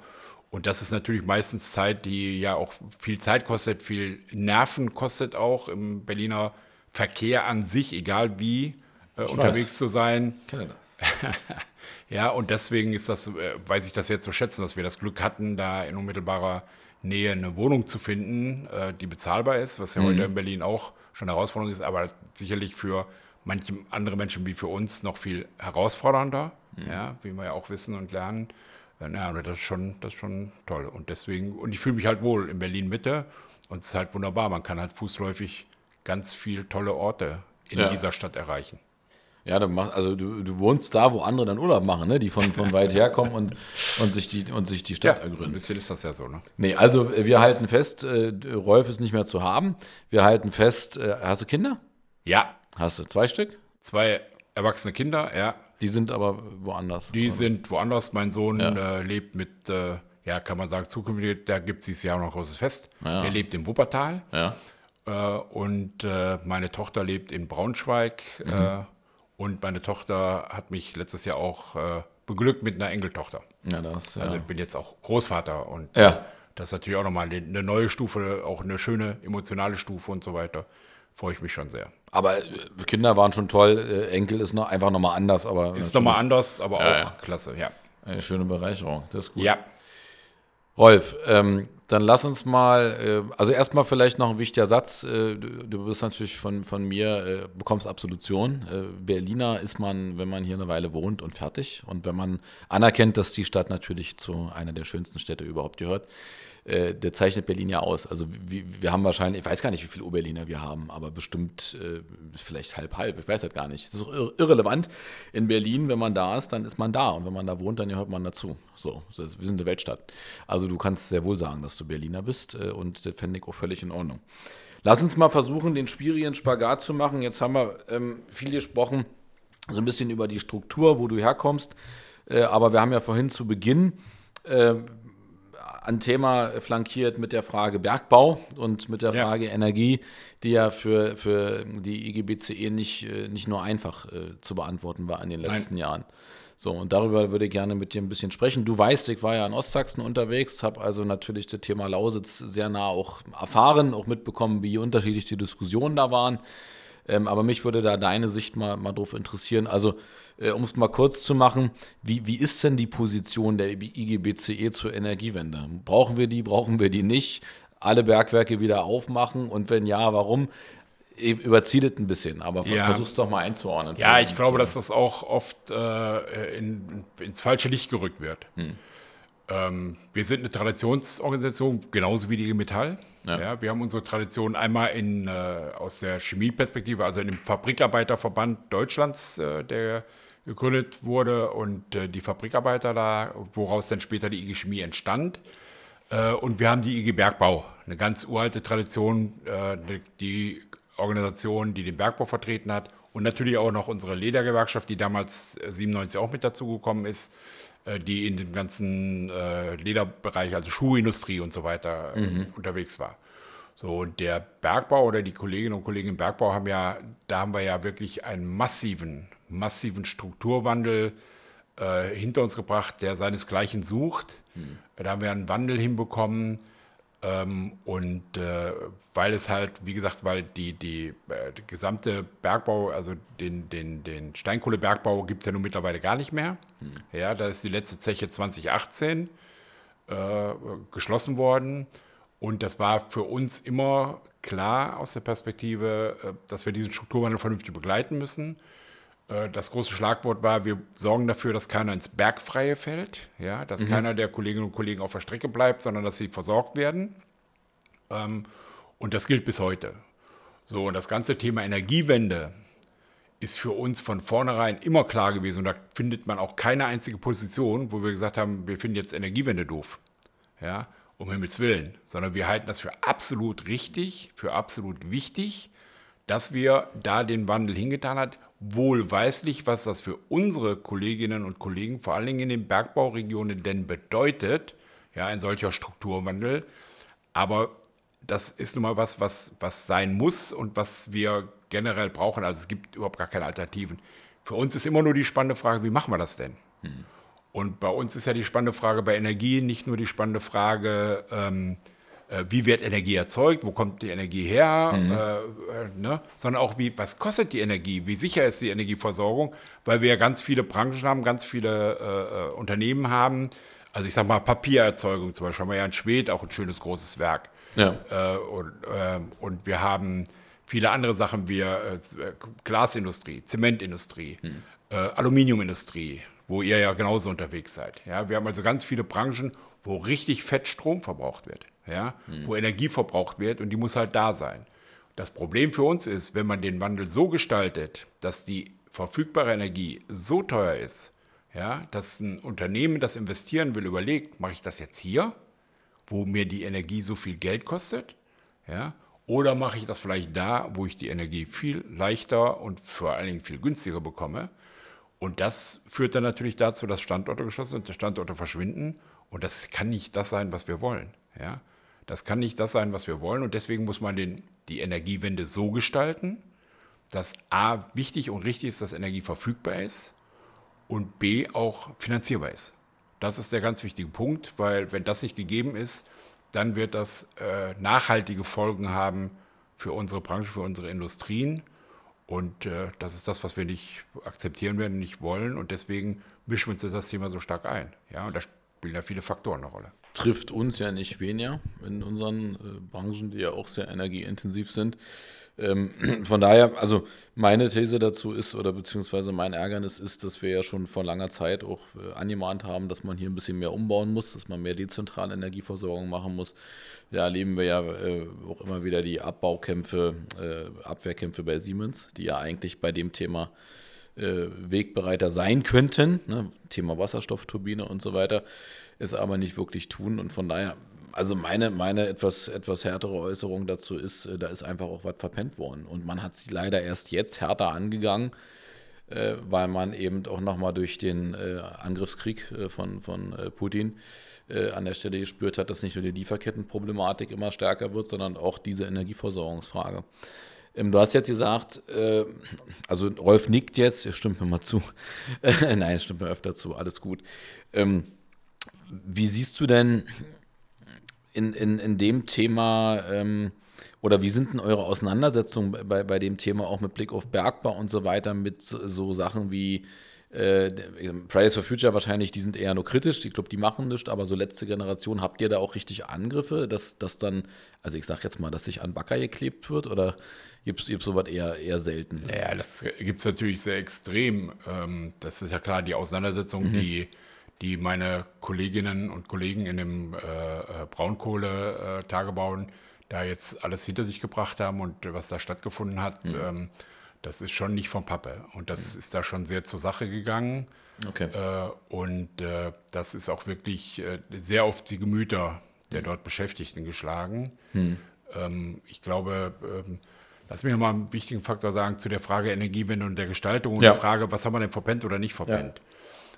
Und das ist natürlich meistens Zeit, die ja auch viel Zeit kostet, viel Nerven kostet auch im Berliner Verkehr an sich, egal wie äh, unterwegs weiß. zu sein. Ich kenne das. ja, und deswegen ist das, äh, weiß ich das jetzt zu schätzen, dass wir das Glück hatten, da in unmittelbarer Nähe eine Wohnung zu finden, äh, die bezahlbar ist, was ja mhm. heute in Berlin auch schon eine Herausforderung ist, aber sicherlich für manche andere Menschen wie für uns noch viel herausfordernder, mhm. ja, wie wir ja auch wissen und lernen. Ja, das ist schon, das ist schon toll. Und deswegen, und ich fühle mich halt wohl in Berlin Mitte und es ist halt wunderbar. Man kann halt fußläufig ganz viele tolle Orte in ja. dieser Stadt erreichen. Ja, du machst, also du, du wohnst da, wo andere dann Urlaub machen, ne? die von, von weit her kommen und, und, sich die, und sich die Stadt ja, ergründen. Ein bisschen ist das ja so, ne? Nee, also wir halten fest, äh, Rolf ist nicht mehr zu haben. Wir halten fest, äh, hast du Kinder? Ja. Hast du zwei Stück? Zwei erwachsene Kinder, ja. Die sind aber woanders. Die oder? sind woanders. Mein Sohn ja. äh, lebt mit, äh, ja, kann man sagen, zukünftig, da gibt es dieses Jahr noch ein großes Fest. Ja. Er lebt in Wuppertal. Ja. Äh, und äh, meine Tochter lebt in Braunschweig. Mhm. Äh, und meine Tochter hat mich letztes Jahr auch äh, beglückt mit einer Enkeltochter. Ja, das, ja. Also ich bin jetzt auch Großvater und ja. das ist natürlich auch nochmal eine neue Stufe, auch eine schöne emotionale Stufe und so weiter freue ich mich schon sehr. Aber äh, Kinder waren schon toll, äh, Enkel ist noch einfach nochmal anders, aber. Ist nochmal anders, aber auch klasse, ja. Eine schöne Bereicherung, das ist gut. Ja. Rolf, ähm, dann lass uns mal, äh, also erstmal vielleicht noch ein wichtiger Satz. Äh, du, du, bist natürlich von, von mir, äh, bekommst Absolution. Äh, Berliner ist man, wenn man hier eine Weile wohnt und fertig. Und wenn man anerkennt, dass die Stadt natürlich zu einer der schönsten Städte überhaupt gehört, äh, der zeichnet Berlin ja aus. Also wir, wir haben wahrscheinlich, ich weiß gar nicht, wie viele Oberliner wir haben, aber bestimmt äh, vielleicht halb halb, ich weiß das gar nicht. Das ist auch irrelevant. In Berlin, wenn man da ist, dann ist man da und wenn man da wohnt, dann gehört man dazu. So, wir sind eine Weltstadt. Also du kannst sehr wohl sagen, dass du Berliner bist äh, und das fände ich auch völlig in Ordnung. Lass uns mal versuchen, den schwierigen Spagat zu machen. Jetzt haben wir ähm, viel gesprochen, so ein bisschen über die Struktur, wo du herkommst. Äh, aber wir haben ja vorhin zu Beginn äh, ein Thema flankiert mit der Frage Bergbau und mit der Frage ja. Energie, die ja für, für die IGBCE nicht, äh, nicht nur einfach äh, zu beantworten war in den letzten Nein. Jahren. So, und darüber würde ich gerne mit dir ein bisschen sprechen. Du weißt, ich war ja in Ostsachsen unterwegs, habe also natürlich das Thema Lausitz sehr nah auch erfahren, auch mitbekommen, wie unterschiedlich die Diskussionen da waren. Ähm, aber mich würde da deine Sicht mal, mal drauf interessieren. Also, äh, um es mal kurz zu machen, wie, wie ist denn die Position der IGBCE zur Energiewende? Brauchen wir die, brauchen wir die nicht? Alle Bergwerke wieder aufmachen und wenn ja, warum? überzieht ein bisschen, aber ja. versuch's doch mal einzuordnen. Ja, ich glaube, dass das auch oft äh, in, ins falsche Licht gerückt wird. Hm. Ähm, wir sind eine Traditionsorganisation, genauso wie die IG Metall. Ja. ja. wir haben unsere Tradition einmal in, äh, aus der Chemieperspektive, also in dem Fabrikarbeiterverband Deutschlands, äh, der gegründet wurde und äh, die Fabrikarbeiter da, woraus dann später die IG Chemie entstand. Äh, und wir haben die IG Bergbau, eine ganz uralte Tradition, äh, die Organisation, die den Bergbau vertreten hat und natürlich auch noch unsere Ledergewerkschaft, die damals 97 auch mit dazugekommen ist äh, die in dem ganzen äh, Lederbereich, also Schuhindustrie und so weiter, äh, mhm. unterwegs war. So, und der Bergbau oder die Kolleginnen und Kollegen im Bergbau haben ja, da haben wir ja wirklich einen massiven, massiven Strukturwandel äh, hinter uns gebracht, der seinesgleichen sucht. Hm. Da haben wir einen Wandel hinbekommen. Ähm, und äh, weil es halt, wie gesagt, weil die, die, äh, die gesamte Bergbau, also den, den, den Steinkohlebergbau gibt es ja nun mittlerweile gar nicht mehr. Hm. Ja, da ist die letzte Zeche 2018 äh, geschlossen worden. Und das war für uns immer klar aus der Perspektive, äh, dass wir diesen Strukturwandel vernünftig begleiten müssen. Äh, das große Schlagwort war, wir sorgen dafür, dass keiner ins Bergfreie fällt, ja, dass mhm. keiner der Kolleginnen und Kollegen auf der Strecke bleibt, sondern dass sie versorgt werden. Ähm, und das gilt bis heute. So, und das ganze Thema Energiewende ist für uns von vornherein immer klar gewesen. Und da findet man auch keine einzige Position, wo wir gesagt haben, wir finden jetzt Energiewende doof. Ja, um Himmels Willen. Sondern wir halten das für absolut richtig, für absolut wichtig, dass wir da den Wandel hingetan haben wohlweislich, was das für unsere Kolleginnen und Kollegen, vor allen Dingen in den Bergbauregionen, denn bedeutet, ja, ein solcher Strukturwandel. Aber das ist nun mal was, was, was sein muss und was wir generell brauchen. Also es gibt überhaupt gar keine Alternativen. Für uns ist immer nur die spannende Frage, wie machen wir das denn? Hm. Und bei uns ist ja die spannende Frage bei Energie nicht nur die spannende Frage, ähm, äh, wie wird Energie erzeugt, wo kommt die Energie her, mhm. äh, äh, ne? sondern auch, wie, was kostet die Energie, wie sicher ist die Energieversorgung, weil wir ja ganz viele Branchen haben, ganz viele äh, äh Unternehmen haben. Also ich sage mal Papiererzeugung zum Beispiel, haben wir ja in Schwedt auch ein schönes großes Werk. Ja. Äh, und, und, wir haben viele andere Sachen wie Glasindustrie, Zementindustrie, mhm. Aluminiumindustrie, wo ihr ja genauso unterwegs seid. Ja, wir haben also ganz viele Branchen, wo richtig fett Strom verbraucht wird ja, mhm. wo Energie verbraucht wird und die muss halt da sein. Das Problem für uns ist, wenn man den Wandel so gestaltet, dass die verfügbare Energie so teuer ist, ja, dass ein Unternehmen, das investieren will, überlegt, mache ich das jetzt hier, wo mir die Energie so viel Geld kostet, ja, oder mache ich das vielleicht da, wo ich die Energie viel leichter und vor allen Dingen viel günstiger bekomme. Und das führt dann natürlich dazu, dass Standorte geschlossen sind, Standorte verschwinden. Und das kann nicht das sein, was wir wollen. Ja? Das kann nicht das sein, was wir wollen. Und deswegen muss man den, die Energiewende so gestalten, dass A, wichtig und richtig ist, dass Energie verfügbar ist und B, auch finanzierbar ist. Das ist der ganz wichtige Punkt, weil wenn das nicht gegeben ist, dann wird das äh, nachhaltige Folgen haben für unsere Branche, für unsere Industrien. Und äh, das ist das, was wir nicht akzeptieren werden, nicht wollen. Und deswegen mischen wir uns das Thema so stark ein. Ja, und da spielen ja viele Faktoren eine Rolle trifft uns ja nicht weniger in unseren äh, Branchen, die ja auch sehr energieintensiv sind. Ähm, von daher, also meine These dazu ist, oder beziehungsweise mein Ärgernis ist, dass wir ja schon vor langer Zeit auch äh, angemahnt haben, dass man hier ein bisschen mehr umbauen muss, dass man mehr dezentrale Energieversorgung machen muss. Da erleben wir ja äh, auch immer wieder die Abbaukämpfe, äh, Abwehrkämpfe bei Siemens, die ja eigentlich bei dem Thema äh, Wegbereiter sein könnten. Ne? Thema Wasserstoffturbine und so weiter, es aber nicht wirklich tun. Und von daher, also meine, meine etwas, etwas härtere Äußerung dazu ist, äh, da ist einfach auch was verpennt worden. Und man hat sie leider erst jetzt härter angegangen, äh, weil man eben auch nochmal durch den äh, Angriffskrieg äh, von, von äh, Putin an der Stelle gespürt hat, dass nicht nur die Lieferkettenproblematik immer stärker wird, sondern auch diese Energieversorgungsfrage. Ähm, du hast jetzt gesagt, äh, also Rolf nickt jetzt, stimmt mir mal zu. Nein, stimmt mir öfter zu, alles gut. Ähm, wie siehst du denn in, in, in dem Thema ähm, oder wie sind denn eure Auseinandersetzungen bei, bei dem Thema auch mit Blick auf Bergbau und so weiter mit so, so Sachen wie äh, Fridays for Future wahrscheinlich, die sind eher nur kritisch, ich glaube, die machen nichts, aber so letzte Generation, habt ihr da auch richtig Angriffe, dass das dann, also ich sag jetzt mal, dass sich an Backer geklebt wird oder gibt es sowas eher, eher selten? Ja, das gibt es natürlich sehr extrem. Ähm, das ist ja klar, die Auseinandersetzung, mhm. die, die meine Kolleginnen und Kollegen in dem äh, äh Braunkohle-Tagebau äh, da jetzt alles hinter sich gebracht haben und was da stattgefunden hat. Mhm. Ähm, das ist schon nicht vom Pappe. Und das mhm. ist da schon sehr zur Sache gegangen. Okay. Äh, und äh, das ist auch wirklich äh, sehr auf die Gemüter der mhm. dort Beschäftigten geschlagen. Mhm. Ähm, ich glaube, ähm, lass mich nochmal einen wichtigen Faktor sagen zu der Frage Energiewende und der Gestaltung und ja. der Frage, was haben wir denn verpennt oder nicht verpennt. Ja.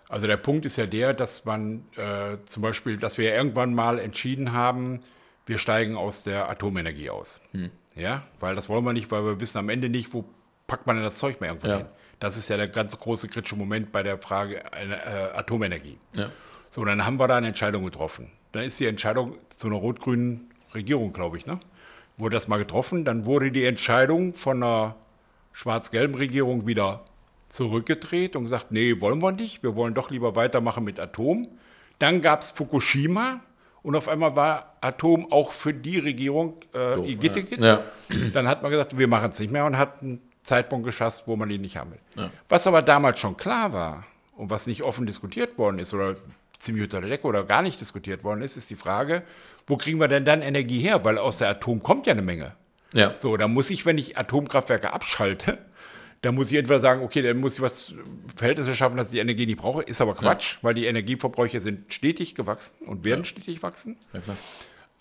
Also der Punkt ist ja der, dass man äh, zum Beispiel, dass wir irgendwann mal entschieden haben, wir steigen aus der Atomenergie aus. Hm. Ja, weil das wollen wir nicht, weil wir wissen am Ende nicht, wo packt man denn das Zeug mehr irgendwo ja. hin. Das ist ja der ganz große kritische Moment bei der Frage äh, Atomenergie. Ja. So, dann haben wir da eine Entscheidung getroffen. Dann ist die Entscheidung zu einer rot-grünen Regierung, glaube ich, ne? Wurde das mal getroffen. Dann wurde die Entscheidung von einer schwarz-gelben Regierung wieder zurückgedreht und gesagt, nee, wollen wir nicht. Wir wollen doch lieber weitermachen mit Atom. Dann gab es Fukushima und auf einmal war Atom auch für die Regierung äh, Igitt, ja. Dann hat man gesagt, wir machen es nicht mehr und hat einen Zeitpunkt geschafft, wo man ihn nicht haben will. Ja. Was aber damals schon klar war und was nicht offen diskutiert worden ist oder ziemlich unter der Decke oder gar nicht diskutiert worden ist, ist die Frage, wo kriegen wir denn dann Energie her? Weil aus der Atom kommt ja eine Menge. Ja. So, da muss ich, wenn ich Atomkraftwerke abschalte, dann muss ich entweder sagen, okay, dann muss ich was Verhältnisse schaffen, dass ich die Energie nicht brauche. Ist aber Quatsch, ja. weil die Energieverbräuche sind stetig gewachsen und werden ja. stetig wachsen. Ja,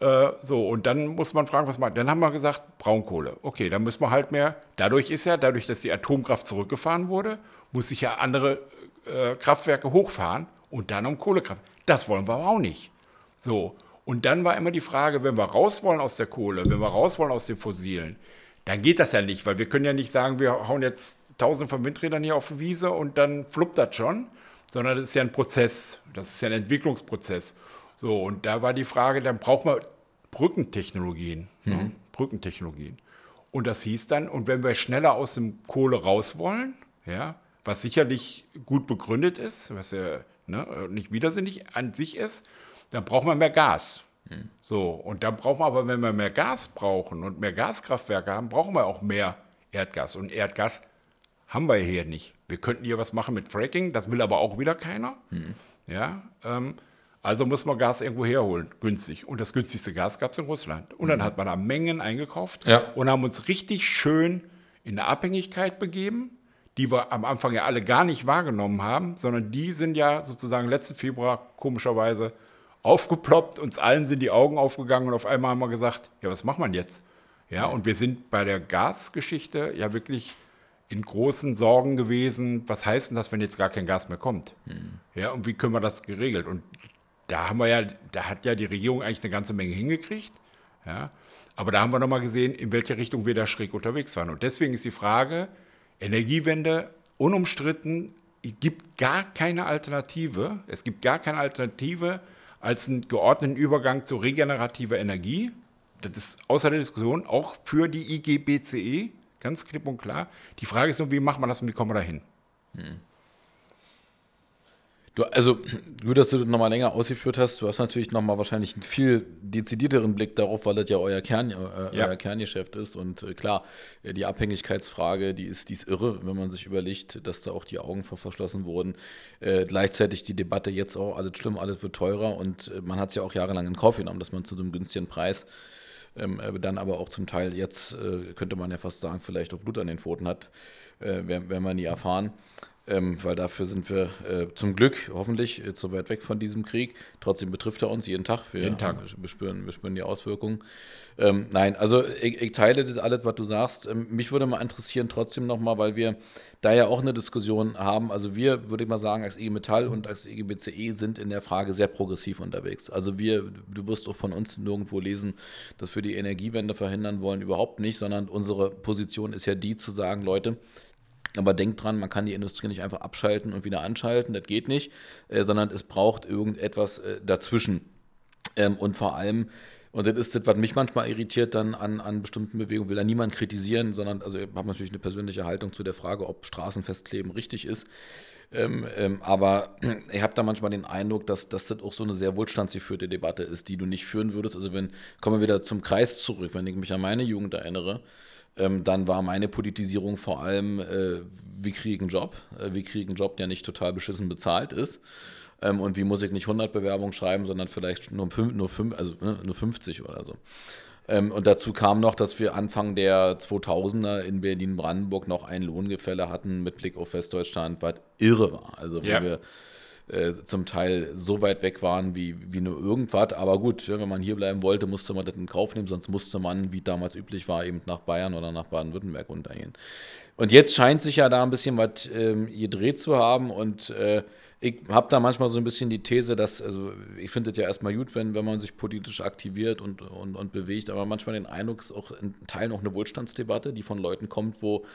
äh, so, und dann muss man fragen, was man. Dann haben wir gesagt, Braunkohle. Okay, dann müssen wir halt mehr. Dadurch ist ja, dadurch, dass die Atomkraft zurückgefahren wurde, muss ich ja andere äh, Kraftwerke hochfahren und dann um Kohlekraft. Das wollen wir aber auch nicht. So. Und dann war immer die Frage, wenn wir raus wollen aus der Kohle, wenn wir raus wollen aus den Fossilen, dann geht das ja nicht, weil wir können ja nicht sagen, wir hauen jetzt tausend von Windrädern hier auf die Wiese und dann fluppt das schon, sondern das ist ja ein Prozess, das ist ja ein Entwicklungsprozess. So, und da war die Frage, dann braucht man Brückentechnologien. Ne? Mhm. Ne? Brückentechnologien. Und das hieß dann, und wenn wir schneller aus dem Kohle raus wollen, ja, was sicherlich gut begründet ist, was ja ne, nicht widersinnig an sich ist, dann braucht man mehr Gas. Hm. So, und dann brauchen wir aber, wenn wir mehr Gas brauchen und mehr Gaskraftwerke haben, brauchen wir auch mehr Erdgas. Und Erdgas haben wir hier nicht. Wir könnten hier was machen mit Fracking, das will aber auch wieder keiner. Hm. Ja, ähm, also muss man Gas irgendwo herholen, günstig. Und das günstigste Gas gab es in Russland. Und dann mhm. hat man da Mengen eingekauft ja. und haben uns richtig schön in eine Abhängigkeit begeben die wir am Anfang ja alle gar nicht wahrgenommen haben, sondern die sind ja sozusagen letzten Februar komischerweise aufgeploppt, uns allen sind die Augen aufgegangen und auf einmal haben wir gesagt, ja, was macht man jetzt? Ja, und wir sind bei der Gasgeschichte ja wirklich in großen Sorgen gewesen, was heißt denn das, wenn jetzt gar kein Gas mehr kommt? Mhm. Ja, und wie können wir das geregelt? Und da haben wir ja, da hat ja die Regierung eigentlich eine ganze Menge hingekriegt. Ja, aber da haben wir nochmal gesehen, in welche Richtung wir da schräg unterwegs waren. Und deswegen ist die Frage, Energiewende unumstritten, es gibt gar keine Alternative. Es gibt gar keine Alternative als einen geordneten Übergang zu regenerativer Energie. Das ist außer der Diskussion auch für die IGBCE, ganz klipp und klar. Die Frage ist nur, wie macht man das und wie kommen wir dahin? Hm. Du, also, gut, dass du das nochmal länger ausgeführt hast. Du hast natürlich nochmal wahrscheinlich einen viel dezidierteren Blick darauf, weil das ja euer, Kern, äh, ja. euer Kerngeschäft ist. Und äh, klar, äh, die Abhängigkeitsfrage, die ist, die ist irre, wenn man sich überlegt, dass da auch die Augen vor verschlossen wurden. Äh, gleichzeitig die Debatte jetzt auch, alles schlimm, alles wird teurer. Und äh, man hat es ja auch jahrelang in Kauf genommen, dass man zu einem günstigen Preis ähm, äh, dann aber auch zum Teil jetzt, könnte man ja fast sagen, vielleicht auch Blut an den Pfoten hat, werden, werden wir nie erfahren ähm, weil dafür sind wir äh, zum Glück hoffentlich äh, zu weit weg von diesem Krieg. Trotzdem betrifft er uns jeden Tag. Wir, jeden Tag. wir, spüren, wir spüren die Auswirkungen. Ähm, nein, also ich, ich, teile das alles, was du sagst. Ähm, mich würde mal interessieren trotzdem nochmal, weil wir da ja auch eine Diskussion haben. Also wir, würde ich mal sagen, als IG Metall und als IG BCE sind in der Frage sehr progressiv unterwegs. Also wir, du wirst auch von uns nirgendwo lesen, dass wir die Energiewende verhindern wollen, überhaupt nicht, sondern unsere Position ist ja die zu sagen, Leute, aber denkt dran, man kann die Industrie nicht einfach abschalten und wieder anschalten, das geht nicht, äh, sondern es braucht irgendetwas äh, dazwischen. Ähm, und vor allem, und das ist das, was mich manchmal irritiert dann an, an bestimmten Bewegungen, will da niemand kritisieren, sondern, also ich habe natürlich eine persönliche Haltung zu der Frage, ob Straßenfestkleben richtig ist. Ähm, ähm, aber ich habe da manchmal den Eindruck, dass, dass das auch so eine sehr wohlstandsgeführte Debatte ist, die du nicht führen würdest. Also wenn, kommen wir wieder zum Kreis zurück, wenn ich mich an meine Jugend erinnere, ähm, dann war meine Politisierung vor allem, äh, wir kriegen einen Job, äh, wir kriegen einen Job, der nicht total beschissen bezahlt ist. Ähm, und wie muss ich nicht 100 Bewerbungen schreiben, sondern vielleicht nur, 5, nur, 5, also, ne, nur 50 oder so. Ähm, und dazu kam noch, dass wir Anfang der 2000er in Berlin-Brandenburg noch ein Lohngefälle hatten mit Blick auf Westdeutschland, was irre war. Also, ja. wir äh, zum Teil so weit weg waren wie, wie nur irgendwas. Aber gut, wenn man hier bleiben wollte, musste man das in Kauf nehmen, sonst musste man, wie damals üblich war, eben nach Bayern oder nach Baden-Württemberg runtergehen. Und jetzt scheint sich ja da ein bisschen was ähm, gedreht zu haben und äh, ich habe da manchmal so ein bisschen die These, dass, also ich finde es ja erstmal gut, wenn, wenn man sich politisch aktiviert und, und, und bewegt, aber manchmal den Eindruck, ist auch in Teilen auch eine Wohlstandsdebatte, die von Leuten kommt, wo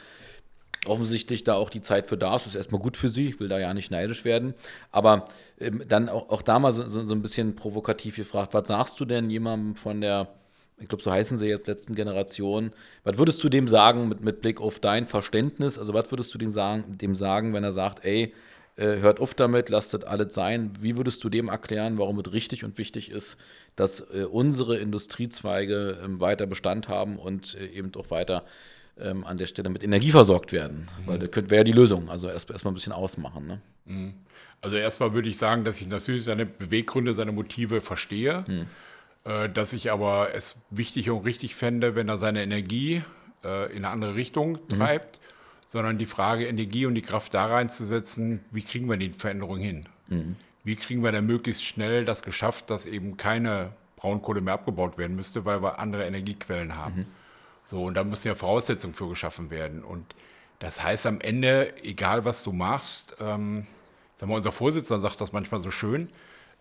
offensichtlich da auch die Zeit für da ist. Das ist erstmal gut für sie, ich will da ja nicht neidisch werden. Aber ähm, dann auch, auch da mal so, so, so ein bisschen provokativ gefragt, was sagst du denn jemandem von der ich glaube, so heißen sie jetzt letzten Generation. Was würdest du dem sagen mit, mit Blick auf dein Verständnis? Also, was würdest du dem sagen, dem sagen wenn er sagt, ey, äh, hört auf damit, lasst das alles sein. Wie würdest du dem erklären, warum es richtig und wichtig ist, dass äh, unsere Industriezweige ähm, weiter Bestand haben und äh, eben auch weiter ähm, an der Stelle mit Energie versorgt werden? Mhm. Weil das wäre ja die Lösung. Also erst erstmal ein bisschen ausmachen. Ne? Mhm. Also erstmal würde ich sagen, dass ich natürlich seine Beweggründe, seine Motive verstehe, mhm. äh, dass ich aber es wichtig und richtig fände, wenn er seine Energie äh, in eine andere Richtung mhm. treibt sondern die Frage, Energie und die Kraft da reinzusetzen, wie kriegen wir die Veränderung hin? Mhm. Wie kriegen wir denn möglichst schnell das geschafft, dass eben keine Braunkohle mehr abgebaut werden müsste, weil wir andere Energiequellen haben? So, und da müssen ja Voraussetzungen für geschaffen werden. Und das heißt am Ende, egal was du machst, ähm, sag mal, unser Vorsitzender sagt das manchmal so schön,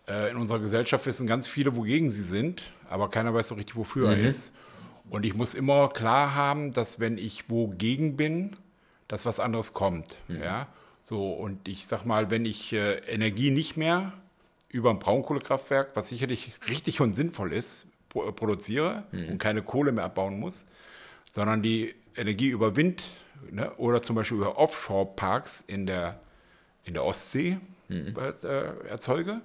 äh, in unserer Gesellschaft wissen ganz viele, wogegen sie sind, aber keiner weiß so richtig, wofür mhm. er ist. Und ich muss immer klar haben, dass wenn ich wogegen bin, dass was anderes kommt. Mhm. Ja? So, und ich sag mal, wenn ich äh, Energie nicht mehr über ein Braunkohlekraftwerk, was sicherlich richtig und sinnvoll ist, pro produziere mhm. und keine Kohle mehr abbauen muss, sondern die Energie über Wind ne, oder zum Beispiel über Offshore-Parks in der, in der Ostsee mhm. äh, erzeuge,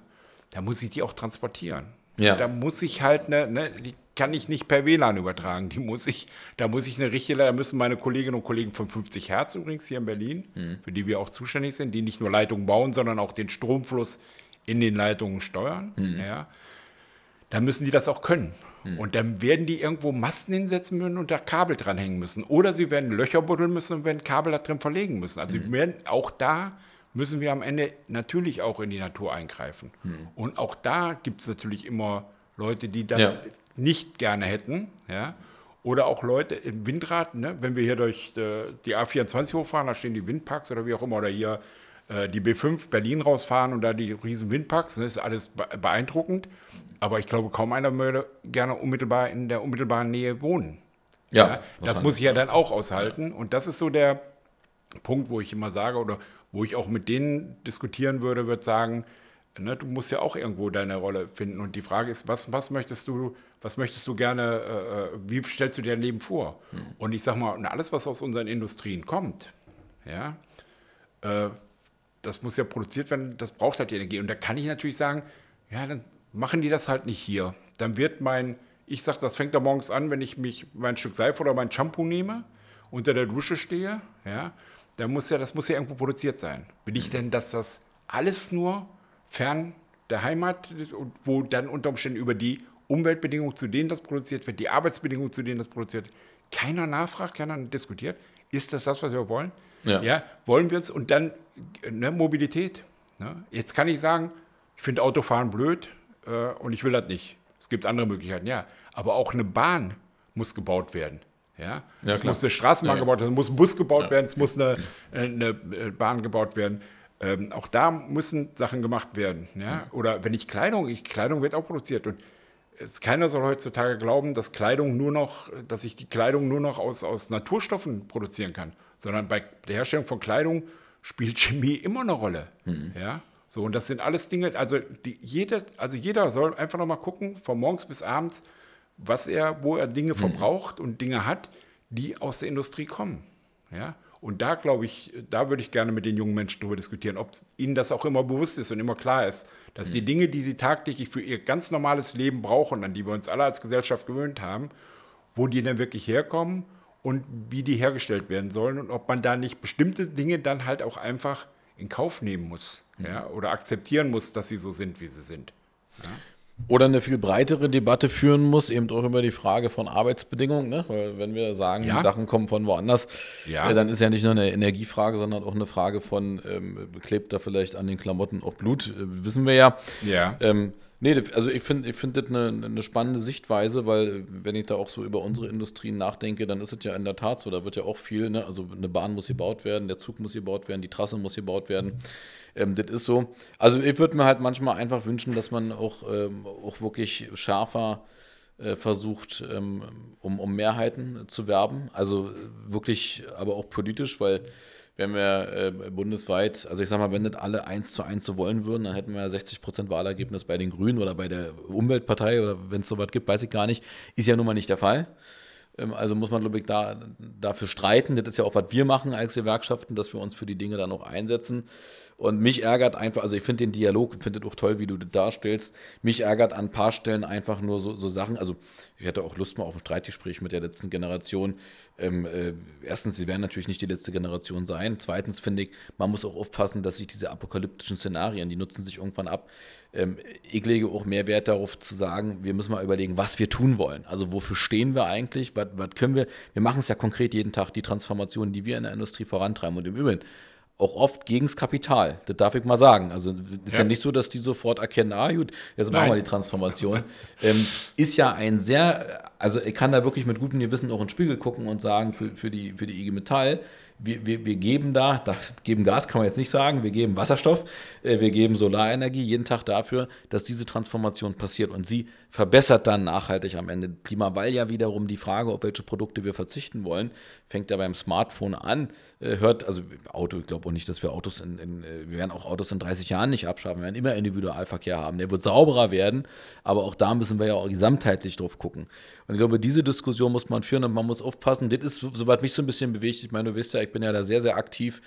da muss ich die auch transportieren. Ja. Da muss ich halt, ne, ne, die kann ich nicht per WLAN übertragen. Die muss ich, da muss ich eine richtige, da müssen meine Kolleginnen und Kollegen von 50 Hertz übrigens hier in Berlin, mhm. für die wir auch zuständig sind, die nicht nur Leitungen bauen, sondern auch den Stromfluss in den Leitungen steuern. Mhm. Ja. Da müssen die das auch können. Mhm. Und dann werden die irgendwo Masten hinsetzen müssen und da Kabel dranhängen müssen. Oder sie werden Löcher buddeln müssen und werden Kabel da drin verlegen müssen. Also mhm. werden auch da müssen wir am Ende natürlich auch in die Natur eingreifen. Mhm. Und auch da gibt es natürlich immer Leute, die das ja nicht gerne hätten. Ja? Oder auch Leute im Windrad, ne? wenn wir hier durch äh, die A24 hochfahren, da stehen die Windparks oder wie auch immer, oder hier äh, die B5 Berlin rausfahren und da die riesen Windparks, das ne? ist alles beeindruckend. Aber ich glaube, kaum einer würde gerne unmittelbar in der unmittelbaren Nähe wohnen. Ja, ja? das muss ich ja dann auch aushalten. Und das ist so der Punkt, wo ich immer sage, oder wo ich auch mit denen diskutieren würde, würde sagen, ne, du musst ja auch irgendwo deine Rolle finden. Und die Frage ist, was, was möchtest du, was möchtest du gerne, äh, äh wie stellst du dir dein Leben vor? Mhm. Und ich sag mal, alles, was aus unseren Industrien kommt, ja, äh, das muss ja produziert werden, das braucht halt die Energie. Und da kann ich natürlich sagen, ja, dann machen die das halt nicht hier. Dann wird mein, ich sag, das fängt da morgens an, wenn ich mich mein Stück Seife oder mein Shampoo nehme, unter der Dusche stehe, ja, dann muss ja, das muss ja irgendwo produziert sein. Will ich denn, dass das alles nur fern der Heimat ist und wo dann unter Umständen über die Umweltbedingungen, zu denen das produziert wird, die Arbeitsbedingungen, zu denen das produziert wird, keiner nachfragt, keiner diskutiert. Ist das das, was wir wollen? Ja. ja wollen wir es? Und dann ne, Mobilität. Ne? Jetzt kann ich sagen, ich finde Autofahren blöd äh, und ich will das nicht. Es gibt andere Möglichkeiten, ja. Aber auch eine Bahn muss gebaut werden. Ja, ja es muss eine Straßenbahn ja, gebaut werden, es muss ein Bus gebaut werden, es muss eine, eine Bahn gebaut werden. Ähm, auch da müssen Sachen gemacht werden. Ja? Oder wenn ich Kleidung, ich, Kleidung wird auch produziert. Und es, keiner soll heutzutage glauben, dass Kleidung nur noch, dass ich die Kleidung nur noch aus, aus Naturstoffen produzieren kann. Sondern bei der Herstellung von Kleidung spielt Chemie immer eine Rolle. Mhm. Ja? So, und das sind alles Dinge, also, die, jede, also jeder soll einfach nochmal gucken, von morgens bis abends, was er, wo er Dinge mhm. verbraucht und Dinge hat, die aus der Industrie kommen. Ja? Und da glaube ich, da würde ich gerne mit den jungen Menschen darüber diskutieren, ob ihnen das auch immer bewusst ist und immer klar ist, dass mhm. die Dinge, die sie tagtäglich für ihr ganz normales Leben brauchen, an die wir uns alle als Gesellschaft gewöhnt haben, wo die dann wirklich herkommen und wie die hergestellt werden sollen und ob man da nicht bestimmte Dinge dann halt auch einfach in Kauf nehmen muss mhm. ja, oder akzeptieren muss, dass sie so sind, wie sie sind. Ja. Oder eine viel breitere Debatte führen muss, eben auch über die Frage von Arbeitsbedingungen. Ne? Weil wenn wir sagen, ja. die Sachen kommen von woanders, ja. äh, dann ist ja nicht nur eine Energiefrage, sondern auch eine Frage von, ähm, klebt da vielleicht an den Klamotten auch Blut, äh, wissen wir ja. Ja. Ähm, Nee, also ich finde ich find das eine, eine spannende Sichtweise, weil wenn ich da auch so über unsere Industrien nachdenke, dann ist es ja in der Tat so, da wird ja auch viel, ne? also eine Bahn muss gebaut werden, der Zug muss gebaut werden, die Trasse muss gebaut werden. Ähm, das ist so. Also ich würde mir halt manchmal einfach wünschen, dass man auch, ähm, auch wirklich schärfer äh, versucht, ähm, um, um Mehrheiten zu werben. Also wirklich, aber auch politisch, weil wenn wir äh, bundesweit, also ich sag mal, wenn nicht alle eins zu eins so wollen würden, dann hätten wir 60 Prozent Wahlergebnis bei den Grünen oder bei der Umweltpartei oder wenn es sowas gibt, weiß ich gar nicht. Ist ja nun mal nicht der Fall. Ähm, also muss man, glaube ich, da, dafür streiten. Das ist ja auch, was wir machen als Gewerkschaften, dass wir uns für die Dinge dann auch einsetzen. Und mich ärgert einfach, also ich finde den Dialog, finde auch toll, wie du das darstellst. Mich ärgert an ein paar Stellen einfach nur so, so Sachen. Also ich hatte auch Lust mal auf ein Streitgespräch mit der letzten Generation. Ähm, äh, erstens, sie werden natürlich nicht die letzte Generation sein. Zweitens finde ich, man muss auch aufpassen, dass sich diese apokalyptischen Szenarien, die nutzen sich irgendwann ab. Ähm, ich lege auch mehr Wert darauf zu sagen, wir müssen mal überlegen, was wir tun wollen. Also wofür stehen wir eigentlich? Was, können wir? Wir machen es ja konkret jeden Tag, die Transformation, die wir in der Industrie vorantreiben. Und im Übrigen, auch oft gegen das Kapital. Das darf ich mal sagen. Also ist ja, ja nicht so, dass die sofort erkennen, ah gut, jetzt machen Nein. wir die Transformation. ähm, ist ja ein sehr, also ich kann da wirklich mit gutem Gewissen auch in den Spiegel gucken und sagen, für, für, die, für die IG Metall, wir, wir, wir geben da, da, geben Gas kann man jetzt nicht sagen, wir geben Wasserstoff, äh, wir geben Solarenergie jeden Tag dafür, dass diese Transformation passiert. Und sie verbessert dann nachhaltig am Ende. Klima, weil ja wiederum die Frage, auf welche Produkte wir verzichten wollen, fängt ja beim Smartphone an, äh, hört, also Auto, ich glaube auch nicht, dass wir Autos in, in, äh, wir werden auch Autos in 30 Jahren nicht abschaffen, wir werden immer Individualverkehr haben, der wird sauberer werden, aber auch da müssen wir ja auch gesamtheitlich drauf gucken. Und ich glaube, diese Diskussion muss man führen und man muss aufpassen, das ist, soweit mich so ein bisschen bewegt, ich meine, du weißt ja, ich bin ja da sehr, sehr aktiv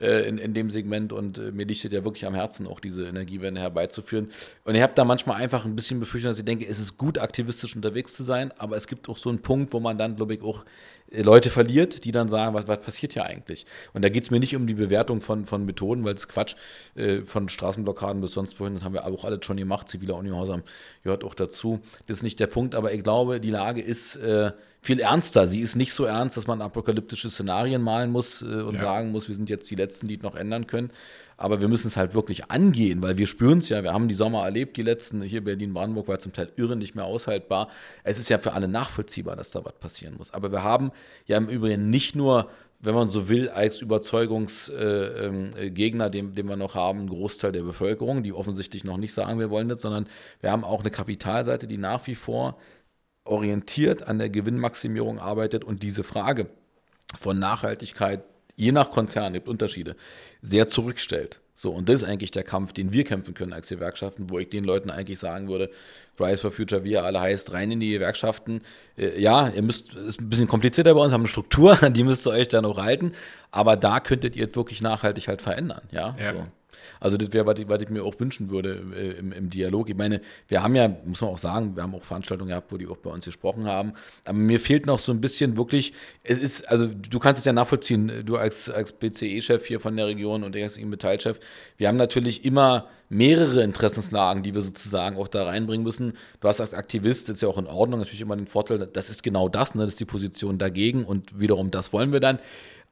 äh, in, in dem Segment und äh, mir liegt ja wirklich am Herzen, auch diese Energiewende herbeizuführen. Und ich habe da manchmal einfach ein bisschen befürchtet, dass ich denke, es ist gut, aktivistisch unterwegs zu sein, aber es gibt auch so einen Punkt, wo man dann, glaube ich, auch Leute verliert, die dann sagen, was, was passiert hier eigentlich? Und da geht es mir nicht um die Bewertung von, von Methoden, weil es Quatsch äh, von Straßenblockaden bis sonst wohin, das haben wir auch alle schon gemacht, ziviler Ungehorsam gehört auch dazu. Das ist nicht der Punkt, aber ich glaube, die Lage ist äh, viel ernster. Sie ist nicht so ernst, dass man apokalyptische Szenarien malen muss äh, und ja. sagen muss, wir sind jetzt die Letzten, die es noch ändern können. Aber wir müssen es halt wirklich angehen, weil wir spüren es ja. Wir haben die Sommer erlebt, die letzten. Hier Berlin-Brandenburg war zum Teil irre nicht mehr aushaltbar. Es ist ja für alle nachvollziehbar, dass da was passieren muss. Aber wir haben ja im Übrigen nicht nur wenn man so will, als Überzeugungsgegner, äh, ähm, den, den wir noch haben, einen Großteil der Bevölkerung, die offensichtlich noch nicht sagen, wir wollen das, sondern wir haben auch eine Kapitalseite, die nach wie vor orientiert an der Gewinnmaximierung arbeitet und diese Frage von Nachhaltigkeit, je nach Konzern, gibt Unterschiede, sehr zurückstellt. So, und das ist eigentlich der Kampf, den wir kämpfen können als Gewerkschaften, wo ich den Leuten eigentlich sagen würde, Rise for Future, wie ihr alle heißt, rein in die Gewerkschaften. Äh, ja, ihr müsst, ist ein bisschen komplizierter bei uns, haben eine Struktur, an die müsst ihr euch dann auch halten, aber da könntet ihr wirklich nachhaltig halt verändern, ja. ja. So. Also das wäre, was ich, was ich mir auch wünschen würde äh, im, im, Dialog. Ich meine, wir haben ja, muss man auch sagen, wir haben auch Veranstaltungen gehabt, wo die auch bei uns gesprochen haben. Aber mir fehlt noch so ein bisschen wirklich, es ist, also du kannst es ja nachvollziehen, du als, als BCE-Chef hier von der Region und ich als Metallchef, wir haben natürlich immer mehrere Interessenslagen, die wir sozusagen auch da reinbringen müssen. Du hast als Aktivist, das ist ja auch in Ordnung, natürlich immer den Vorteil, das ist genau das, ne, das ist die Position dagegen und wiederum das wollen wir dann.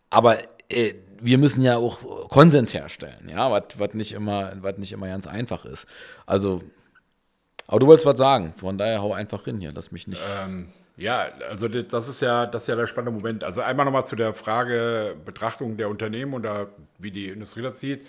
Aber äh, wir müssen ja auch Konsens herstellen, ja, was nicht immer, was nicht immer ganz einfach ist. Also, aber du wolltest was sagen, von daher hau einfach hin hier, lass mich nicht. Ähm, ja, also das ist ja, das ist ja der spannende Moment. Also einmal nochmal zu der Frage Betrachtung der Unternehmen oder wie die Industrie das sieht.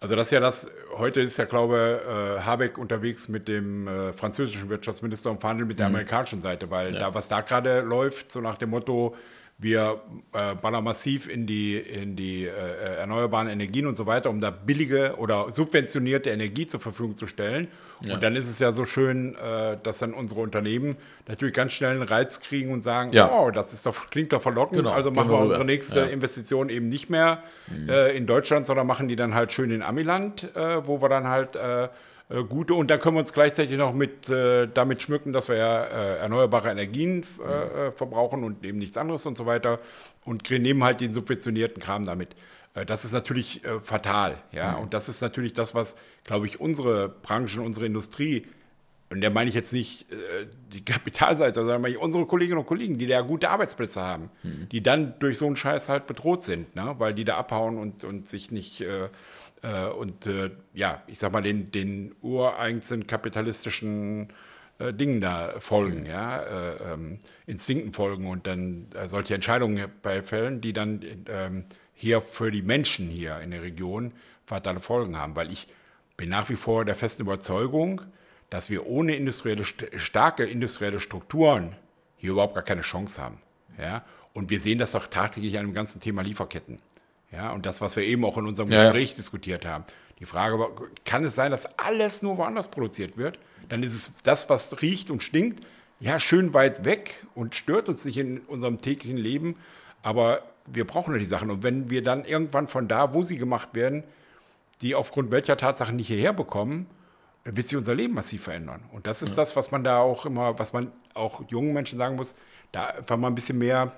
Also das ist ja das, heute ist ja, glaube ich, äh, Habeck unterwegs mit dem äh, französischen Wirtschaftsminister und verhandelt mit der mhm. amerikanischen Seite, weil ja. da, was da gerade läuft, so nach dem Motto, wir äh, ballern massiv in die, in die äh, erneuerbaren Energien und so weiter, um da billige oder subventionierte Energie zur Verfügung zu stellen. Ja. Und dann ist es ja so schön, äh, dass dann unsere Unternehmen natürlich ganz schnell einen Reiz kriegen und sagen, ja. oh, das ist doch, klingt doch verlockend, genau. also machen wir unsere nächste ja. Investition eben nicht mehr mhm. Äh, in Deutschland, sondern machen die dann halt schön in Amiland, äh, wo wir dann halt äh, gute. Und da können wir uns gleichzeitig noch mit, äh, damit schmücken, dass wir ja äh, erneuerbare Energien äh, verbrauchen und eben nichts anderes und so weiter. Und nehmen halt den subventionierten Kram damit. Das ist natürlich fatal. Ja? Mhm. Und das ist natürlich das, was, glaube ich, unsere Branche, unsere Industrie und da meine ich jetzt nicht äh, die Kapitalseite, sondern meine ich unsere Kolleginnen und Kollegen, die da gute Arbeitsplätze haben, mhm. die dann durch so einen Scheiß halt bedroht sind, ne? weil die da abhauen und, und sich nicht äh, und äh, ja, ich sag mal, den, den ureigensten kapitalistischen äh, Dingen da folgen, mhm. ja, äh, ähm, Instinkten folgen und dann solche Entscheidungen beifällen, die dann ähm, hier für die Menschen hier in der Region fatale Folgen haben, weil ich bin nach wie vor der festen Überzeugung, dass wir ohne industrielle, starke industrielle Strukturen hier überhaupt gar keine Chance haben. Ja? Und wir sehen das doch tagtäglich an dem ganzen Thema Lieferketten. Ja, und das, was wir eben auch in unserem ja, Gespräch diskutiert haben. Die Frage war, kann es sein, dass alles nur woanders produziert wird? Dann ist es das, was riecht und stinkt, ja, schön weit weg und stört uns nicht in unserem täglichen Leben. Aber wir brauchen ja die Sachen. Und wenn wir dann irgendwann von da, wo sie gemacht werden, die aufgrund welcher Tatsachen nicht hierher bekommen, wird sich unser Leben massiv verändern. Und das ist ja. das, was man da auch immer, was man auch jungen Menschen sagen muss, da einfach mal ein bisschen mehr,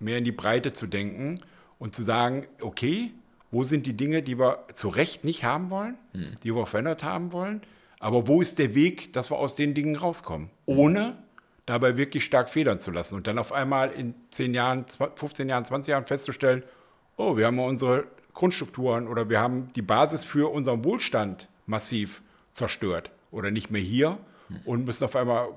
mehr in die Breite zu denken und zu sagen, okay, wo sind die Dinge, die wir zu Recht nicht haben wollen, hm. die wir verändert haben wollen, aber wo ist der Weg, dass wir aus den Dingen rauskommen, ohne dabei wirklich stark federn zu lassen und dann auf einmal in 10 Jahren, 15 Jahren, 20 Jahren festzustellen, oh, wir haben unsere Grundstrukturen oder wir haben die Basis für unseren Wohlstand massiv zerstört oder nicht mehr hier und müssen auf einmal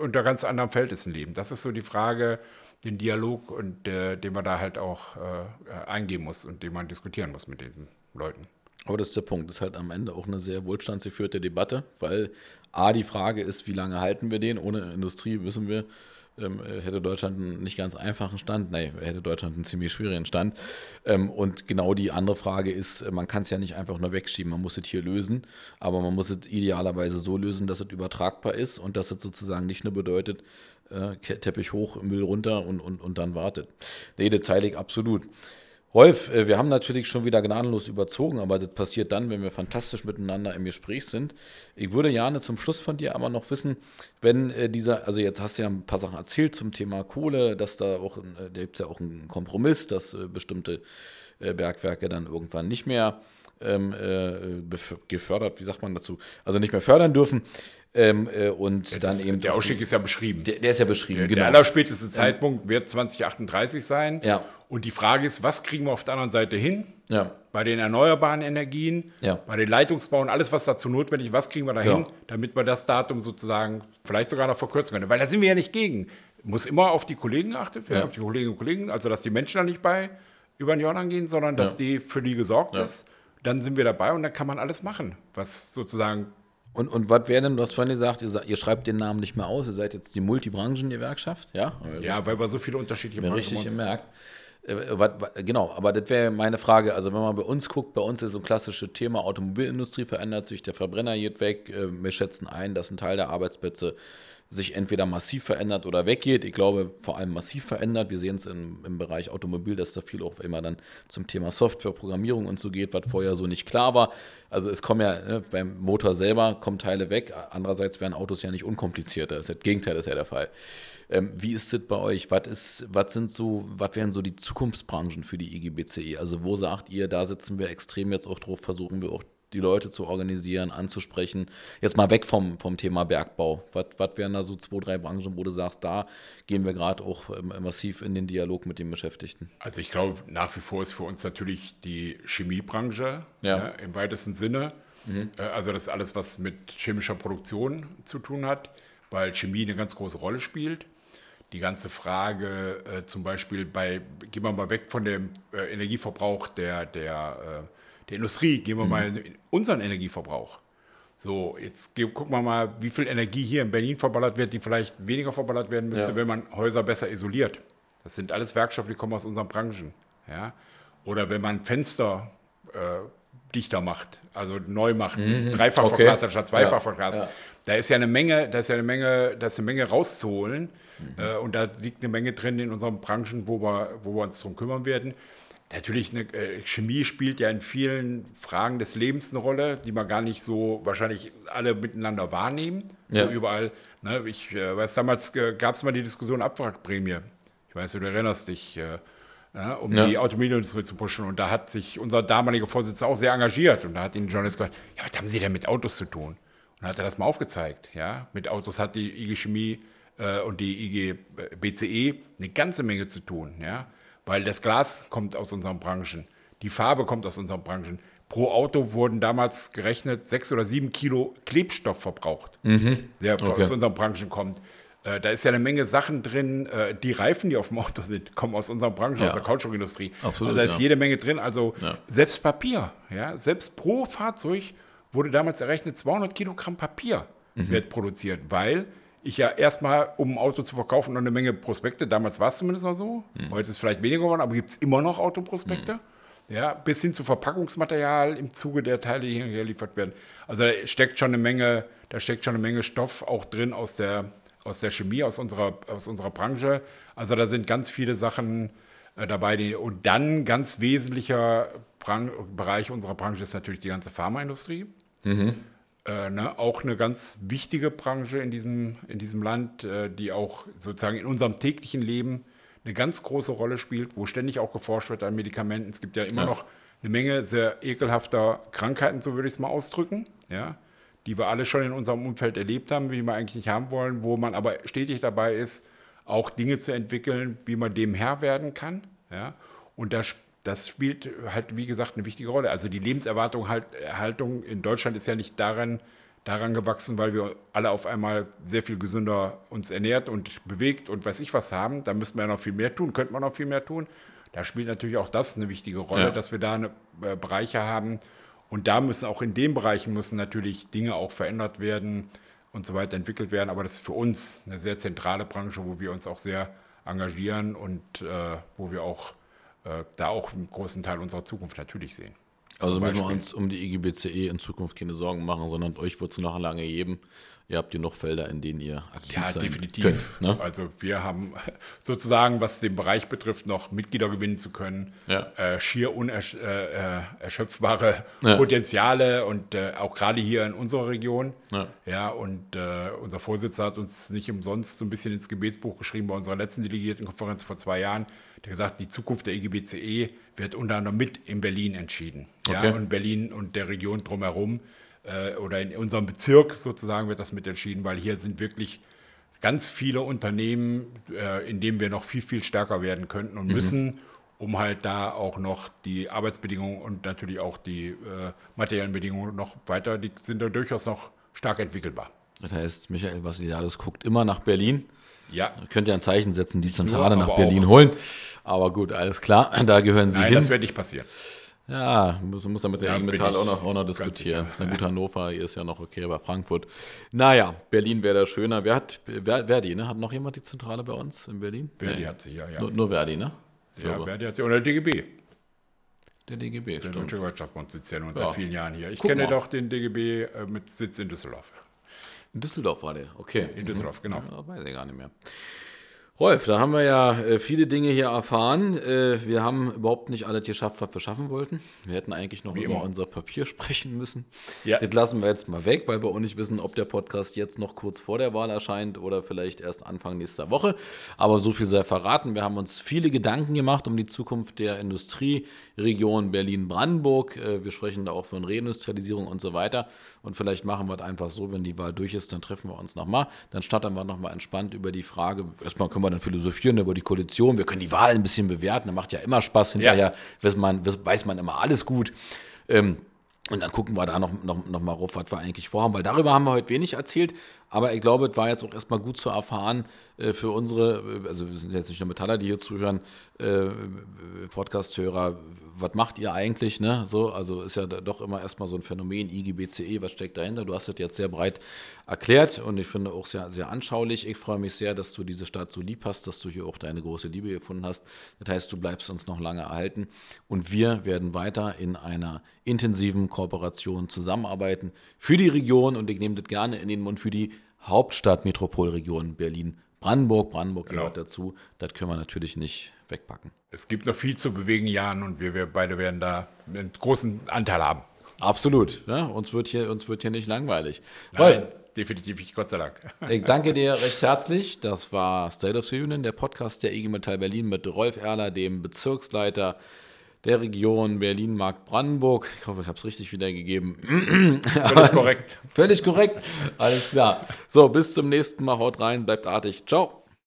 unter ganz anderem Verhältnissen leben. Das ist so die Frage, den Dialog und äh, den man da halt auch äh, eingehen muss und den man diskutieren muss mit diesen Leuten. Aber das ist der Punkt. Das ist halt am Ende auch eine sehr wohlstandsgeführte Debatte, weil A, die Frage ist, wie lange halten wir den? Ohne Industrie wissen wir, ähm, hätte Deutschland einen nicht ganz einfachen Stand. Nein, hätte Deutschland einen ziemlich schwierigen Stand. Ähm, und genau die andere Frage ist, man kann es ja nicht einfach nur wegschieben. Man muss es hier lösen, aber man muss es idealerweise so lösen, dass es übertragbar ist und dass es sozusagen nicht nur bedeutet, äh, Teppich hoch, Müll runter und, und, und dann wartet. Nee, das teile ich absolut. Rolf, äh, wir haben natürlich schon wieder gnadenlos überzogen, aber das passiert dann, wenn wir fantastisch miteinander im Gespräch sind. Ich würde gerne zum Schluss von dir aber noch wissen, wenn äh, dieser, also jetzt hast du ja ein paar Sachen erzählt zum Thema Kohle, dass da auch, da gibt es ja auch einen Kompromiss, dass bestimmte Bergwerke dann irgendwann nicht mehr ähm, gefördert, wie sagt man dazu, also nicht mehr fördern dürfen. Ähm, äh, und ja, dann eben. Der Ausstieg ist ja beschrieben. Der, der ist ja beschrieben, der, genau. Der allerspäteste Zeitpunkt wird 2038 sein. Ja. Und die Frage ist, was kriegen wir auf der anderen Seite hin? Ja. Bei den erneuerbaren Energien, ja. bei den Leitungsbauen, alles, was dazu notwendig ist, was kriegen wir da hin, ja. damit wir das Datum sozusagen vielleicht sogar noch verkürzen können? Weil da sind wir ja nicht gegen. Muss immer auf die Kollegen geachtet werden, auf die Kolleginnen und Kollegen, also dass die Menschen da nicht bei über den Jordan gehen, sondern dass die für die gesorgt ist. Dann sind wir dabei und dann kann man alles machen, was sozusagen und, und was wäre denn, du hast vorhin gesagt, ihr, ihr, schreibt den Namen nicht mehr aus, ihr seid jetzt die Multibranchen-Gewerkschaft, ja? Ja, weil wir so viele unterschiedliche Branchen richtig gemerkt. Äh, wat, wat, genau, aber das wäre meine Frage. Also, wenn man bei uns guckt, bei uns ist so ein klassisches Thema: Automobilindustrie verändert sich, der Verbrenner geht weg. Äh, wir schätzen ein, dass ein Teil der Arbeitsplätze sich entweder massiv verändert oder weggeht. Ich glaube, vor allem massiv verändert. Wir sehen es im, im Bereich Automobil, dass da viel auch immer dann zum Thema Software, Programmierung und so geht, was vorher so nicht klar war. Also es kommen ja ne, beim Motor selber kommen Teile weg. Andererseits werden Autos ja nicht unkomplizierter. Das, Gegenteil ist ja der Fall. Ähm, wie ist das bei euch? Was ist, was sind so, was wären so die Zukunftsbranchen für die IGBCE? Also wo sagt ihr, da sitzen wir extrem jetzt auch drauf, versuchen wir auch die Leute zu organisieren, anzusprechen. Jetzt mal weg vom, vom Thema Bergbau. Was, was wären da so zwei, drei Branchen, wo du sagst, da gehen wir gerade auch ähm, massiv in den Dialog mit den Beschäftigten? Also ich glaube, nach wie vor ist für uns natürlich die Chemiebranche ja. ne, im weitesten Sinne. Mhm. Äh, also das ist alles, was mit chemischer Produktion zu tun hat, weil Chemie eine ganz große Rolle spielt. Die ganze Frage äh, zum Beispiel bei, gehen wir mal weg von dem äh, Energieverbrauch der, der äh, der Industrie, gehen wir mhm. mal in unseren Energieverbrauch. So, jetzt gucken wir mal, wie viel Energie hier in Berlin verballert wird, die vielleicht weniger verballert werden müsste, ja. wenn man Häuser besser isoliert. Das sind alles Werkstoffe, die kommen aus unseren Branchen. Ja? Oder wenn man Fenster äh, dichter macht, also neu macht, mhm. dreifach okay. verglast anstatt zweifach ja. verglast. Ja. Da ist ja eine Menge, da ist ja eine Menge, da ist eine Menge rauszuholen. Mhm. Äh, und da liegt eine Menge drin in unseren Branchen, wo wir, wo wir uns darum kümmern werden. Natürlich, eine, äh, Chemie spielt ja in vielen Fragen des Lebens eine Rolle, die man gar nicht so wahrscheinlich alle miteinander wahrnehmen. Ja. überall, ne, ich äh, weiß, damals äh, gab es mal die Diskussion Abwrackprämie. Ich weiß, du erinnerst dich, äh, ja, um ja. die Automobilindustrie zu pushen. Und da hat sich unser damaliger Vorsitzender auch sehr engagiert. Und da hat ihn Journalist gesagt, ja, was haben Sie denn mit Autos zu tun? Und hat er das mal aufgezeigt. Ja? Mit Autos hat die IG Chemie und die IG BCE eine ganze Menge zu tun. Ja? Weil das Glas kommt aus unseren Branchen, die Farbe kommt aus unseren Branchen. Pro Auto wurden damals gerechnet sechs oder sieben Kilo Klebstoff verbraucht, mhm. der okay. aus unseren Branchen kommt. Äh, da ist ja eine Menge Sachen drin. Äh, die Reifen, die auf dem Auto sind, kommen aus unserer Branche, ja. aus der Kautschukindustrie. Absolut, also da ist ja. jede Menge drin. Also ja. selbst Papier, ja, selbst pro Fahrzeug wurde damals errechnet, 200 Kilogramm Papier mhm. wird produziert, weil ich ja erstmal, um ein Auto zu verkaufen, noch eine Menge Prospekte, damals war es zumindest noch so, mhm. heute ist es vielleicht weniger geworden, aber gibt es immer noch Autoprospekte. Mhm. Ja, bis hin zu Verpackungsmaterial im Zuge der Teile, die hier geliefert werden. Also da steckt schon eine Menge, da steckt schon eine Menge Stoff auch drin aus der, aus der Chemie, aus unserer, aus unserer Branche. Also da sind ganz viele Sachen äh, dabei. Die, und dann ganz wesentlicher Bran Bereich unserer Branche ist natürlich die ganze Pharmaindustrie. Mhm. Äh, ne, auch eine ganz wichtige Branche in diesem, in diesem Land, äh, die auch sozusagen in unserem täglichen Leben eine ganz große Rolle spielt, wo ständig auch geforscht wird an Medikamenten. Es gibt ja immer ja. noch eine Menge sehr ekelhafter Krankheiten, so würde ich es mal ausdrücken. Ja die wir alle schon in unserem Umfeld erlebt haben, wie wir eigentlich nicht haben wollen, wo man aber stetig dabei ist, auch Dinge zu entwickeln, wie man dem Herr werden kann. Ja? Und das, das spielt halt, wie gesagt, eine wichtige Rolle. Also die Lebenserwartung halt, Erhaltung in Deutschland ist ja nicht daran, daran gewachsen, weil wir alle auf einmal sehr viel gesünder uns ernährt und bewegt und weiß ich was haben. Da müssten wir ja noch viel mehr tun, könnte man noch viel mehr tun. Da spielt natürlich auch das eine wichtige Rolle, ja. dass wir da eine, äh, Bereiche haben, und da müssen auch in den Bereichen müssen natürlich Dinge auch verändert werden und so weiter entwickelt werden. Aber das ist für uns eine sehr zentrale Branche, wo wir uns auch sehr engagieren und äh, wo wir auch äh, da auch einen großen Teil unserer Zukunft natürlich sehen. Also müssen wir uns um die IGBCE in Zukunft keine Sorgen machen, sondern euch wird es noch lange geben. Ihr habt genug Felder, in denen ihr aktiv ja, sein definitiv. könnt. Ne? Also wir haben sozusagen, was den Bereich betrifft, noch Mitglieder gewinnen zu können. Ja. Äh, schier unerschöpfbare äh, ja. Potenziale und äh, auch gerade hier in unserer Region. Ja, ja und äh, unser Vorsitzender hat uns nicht umsonst so ein bisschen ins Gebetsbuch geschrieben bei unserer letzten Delegiertenkonferenz vor zwei Jahren. Der gesagt, die Zukunft der IGBCE wird unter anderem mit in Berlin entschieden. Okay. Ja, und Berlin und der Region drumherum äh, oder in unserem Bezirk sozusagen wird das mit entschieden, weil hier sind wirklich ganz viele Unternehmen, äh, in denen wir noch viel, viel stärker werden könnten und mhm. müssen, um halt da auch noch die Arbeitsbedingungen und natürlich auch die äh, materiellen Bedingungen noch weiter, die sind da durchaus noch stark entwickelbar. Das heißt, Michael Vassiliadis guckt immer nach Berlin. Ja. Könnt ihr ein Zeichen setzen, die Zentrale nur, nach Berlin auch. holen. Aber gut, alles klar, da gehören Sie Nein, hin. das wird nicht passieren. Ja, muss, muss ja mit der ja, Metall auch noch, auch noch diskutieren. Na gut, Hannover hier ist ja noch okay, aber Frankfurt. Naja, Berlin wäre da schöner. Wer hat, wer, Verdi, ne? Hat noch jemand die Zentrale bei uns in Berlin? Verdi nee. hat sie, ja, ja. Nur, nur Verdi, ne? Ja, Verdi hat sie. Oder DGB. Der DGB, der Deutsche Wirtschaftsbund sitzt ja nun seit vielen Jahren hier. Ich Guck kenne mal. doch den DGB äh, mit Sitz in Düsseldorf. In Düsseldorf war der, okay. In Düsseldorf, genau. Ja, weiß ich gar nicht mehr. Rolf, da haben wir ja äh, viele Dinge hier erfahren. Äh, wir haben überhaupt nicht alles geschafft, was wir schaffen wollten. Wir hätten eigentlich noch Wie über immer. unser Papier sprechen müssen. Ja. Das lassen wir jetzt mal weg, weil wir auch nicht wissen, ob der Podcast jetzt noch kurz vor der Wahl erscheint oder vielleicht erst Anfang nächster Woche. Aber so viel sei verraten. Wir haben uns viele Gedanken gemacht um die Zukunft der Industrieregion Berlin-Brandenburg. Äh, wir sprechen da auch von Reindustrialisierung und so weiter. Und vielleicht machen wir es einfach so, wenn die Wahl durch ist, dann treffen wir uns nochmal. Dann starten wir nochmal entspannt über die Frage. Erstmal können wir dann philosophieren über die Koalition. Wir können die Wahl ein bisschen bewerten. Das macht ja immer Spaß. Hinterher ja. weiß, man, weiß man immer alles gut. Ähm, und dann gucken wir da noch, noch, noch mal rauf, was wir eigentlich vorhaben, weil darüber haben wir heute wenig erzählt. Aber ich glaube, es war jetzt auch erstmal gut zu erfahren äh, für unsere, also wir sind jetzt nicht nur Metaller, die hier zuhören, äh, Podcast-Hörer, was macht ihr eigentlich? Ne? So, also ist ja doch immer erstmal so ein Phänomen, IGBCE, was steckt dahinter? Du hast das jetzt sehr breit erklärt und ich finde auch sehr, sehr anschaulich. Ich freue mich sehr, dass du diese Stadt so lieb hast, dass du hier auch deine große Liebe gefunden hast. Das heißt, du bleibst uns noch lange erhalten und wir werden weiter in einer intensiven Kooperation zusammenarbeiten für die Region und ich nehme das gerne in den Mund für die Hauptstadt-Metropolregion Berlin. Brandenburg, Brandenburg genau. gehört dazu. Das können wir natürlich nicht wegpacken. Es gibt noch viel zu bewegen, Jan, und wir, wir beide werden da einen großen Anteil haben. Absolut. Ja, uns, wird hier, uns wird hier nicht langweilig. Nein, Rolf, definitiv nicht, Gott sei Dank. Ich danke dir recht herzlich. Das war State of the Union, der Podcast der IG Metall Berlin mit Rolf Erler, dem Bezirksleiter der Region Berlin-Markt-Brandenburg. Ich hoffe, ich habe es richtig wiedergegeben. Völlig korrekt. Völlig korrekt. Alles klar. So, bis zum nächsten Mal. Haut rein, bleibt artig. Ciao.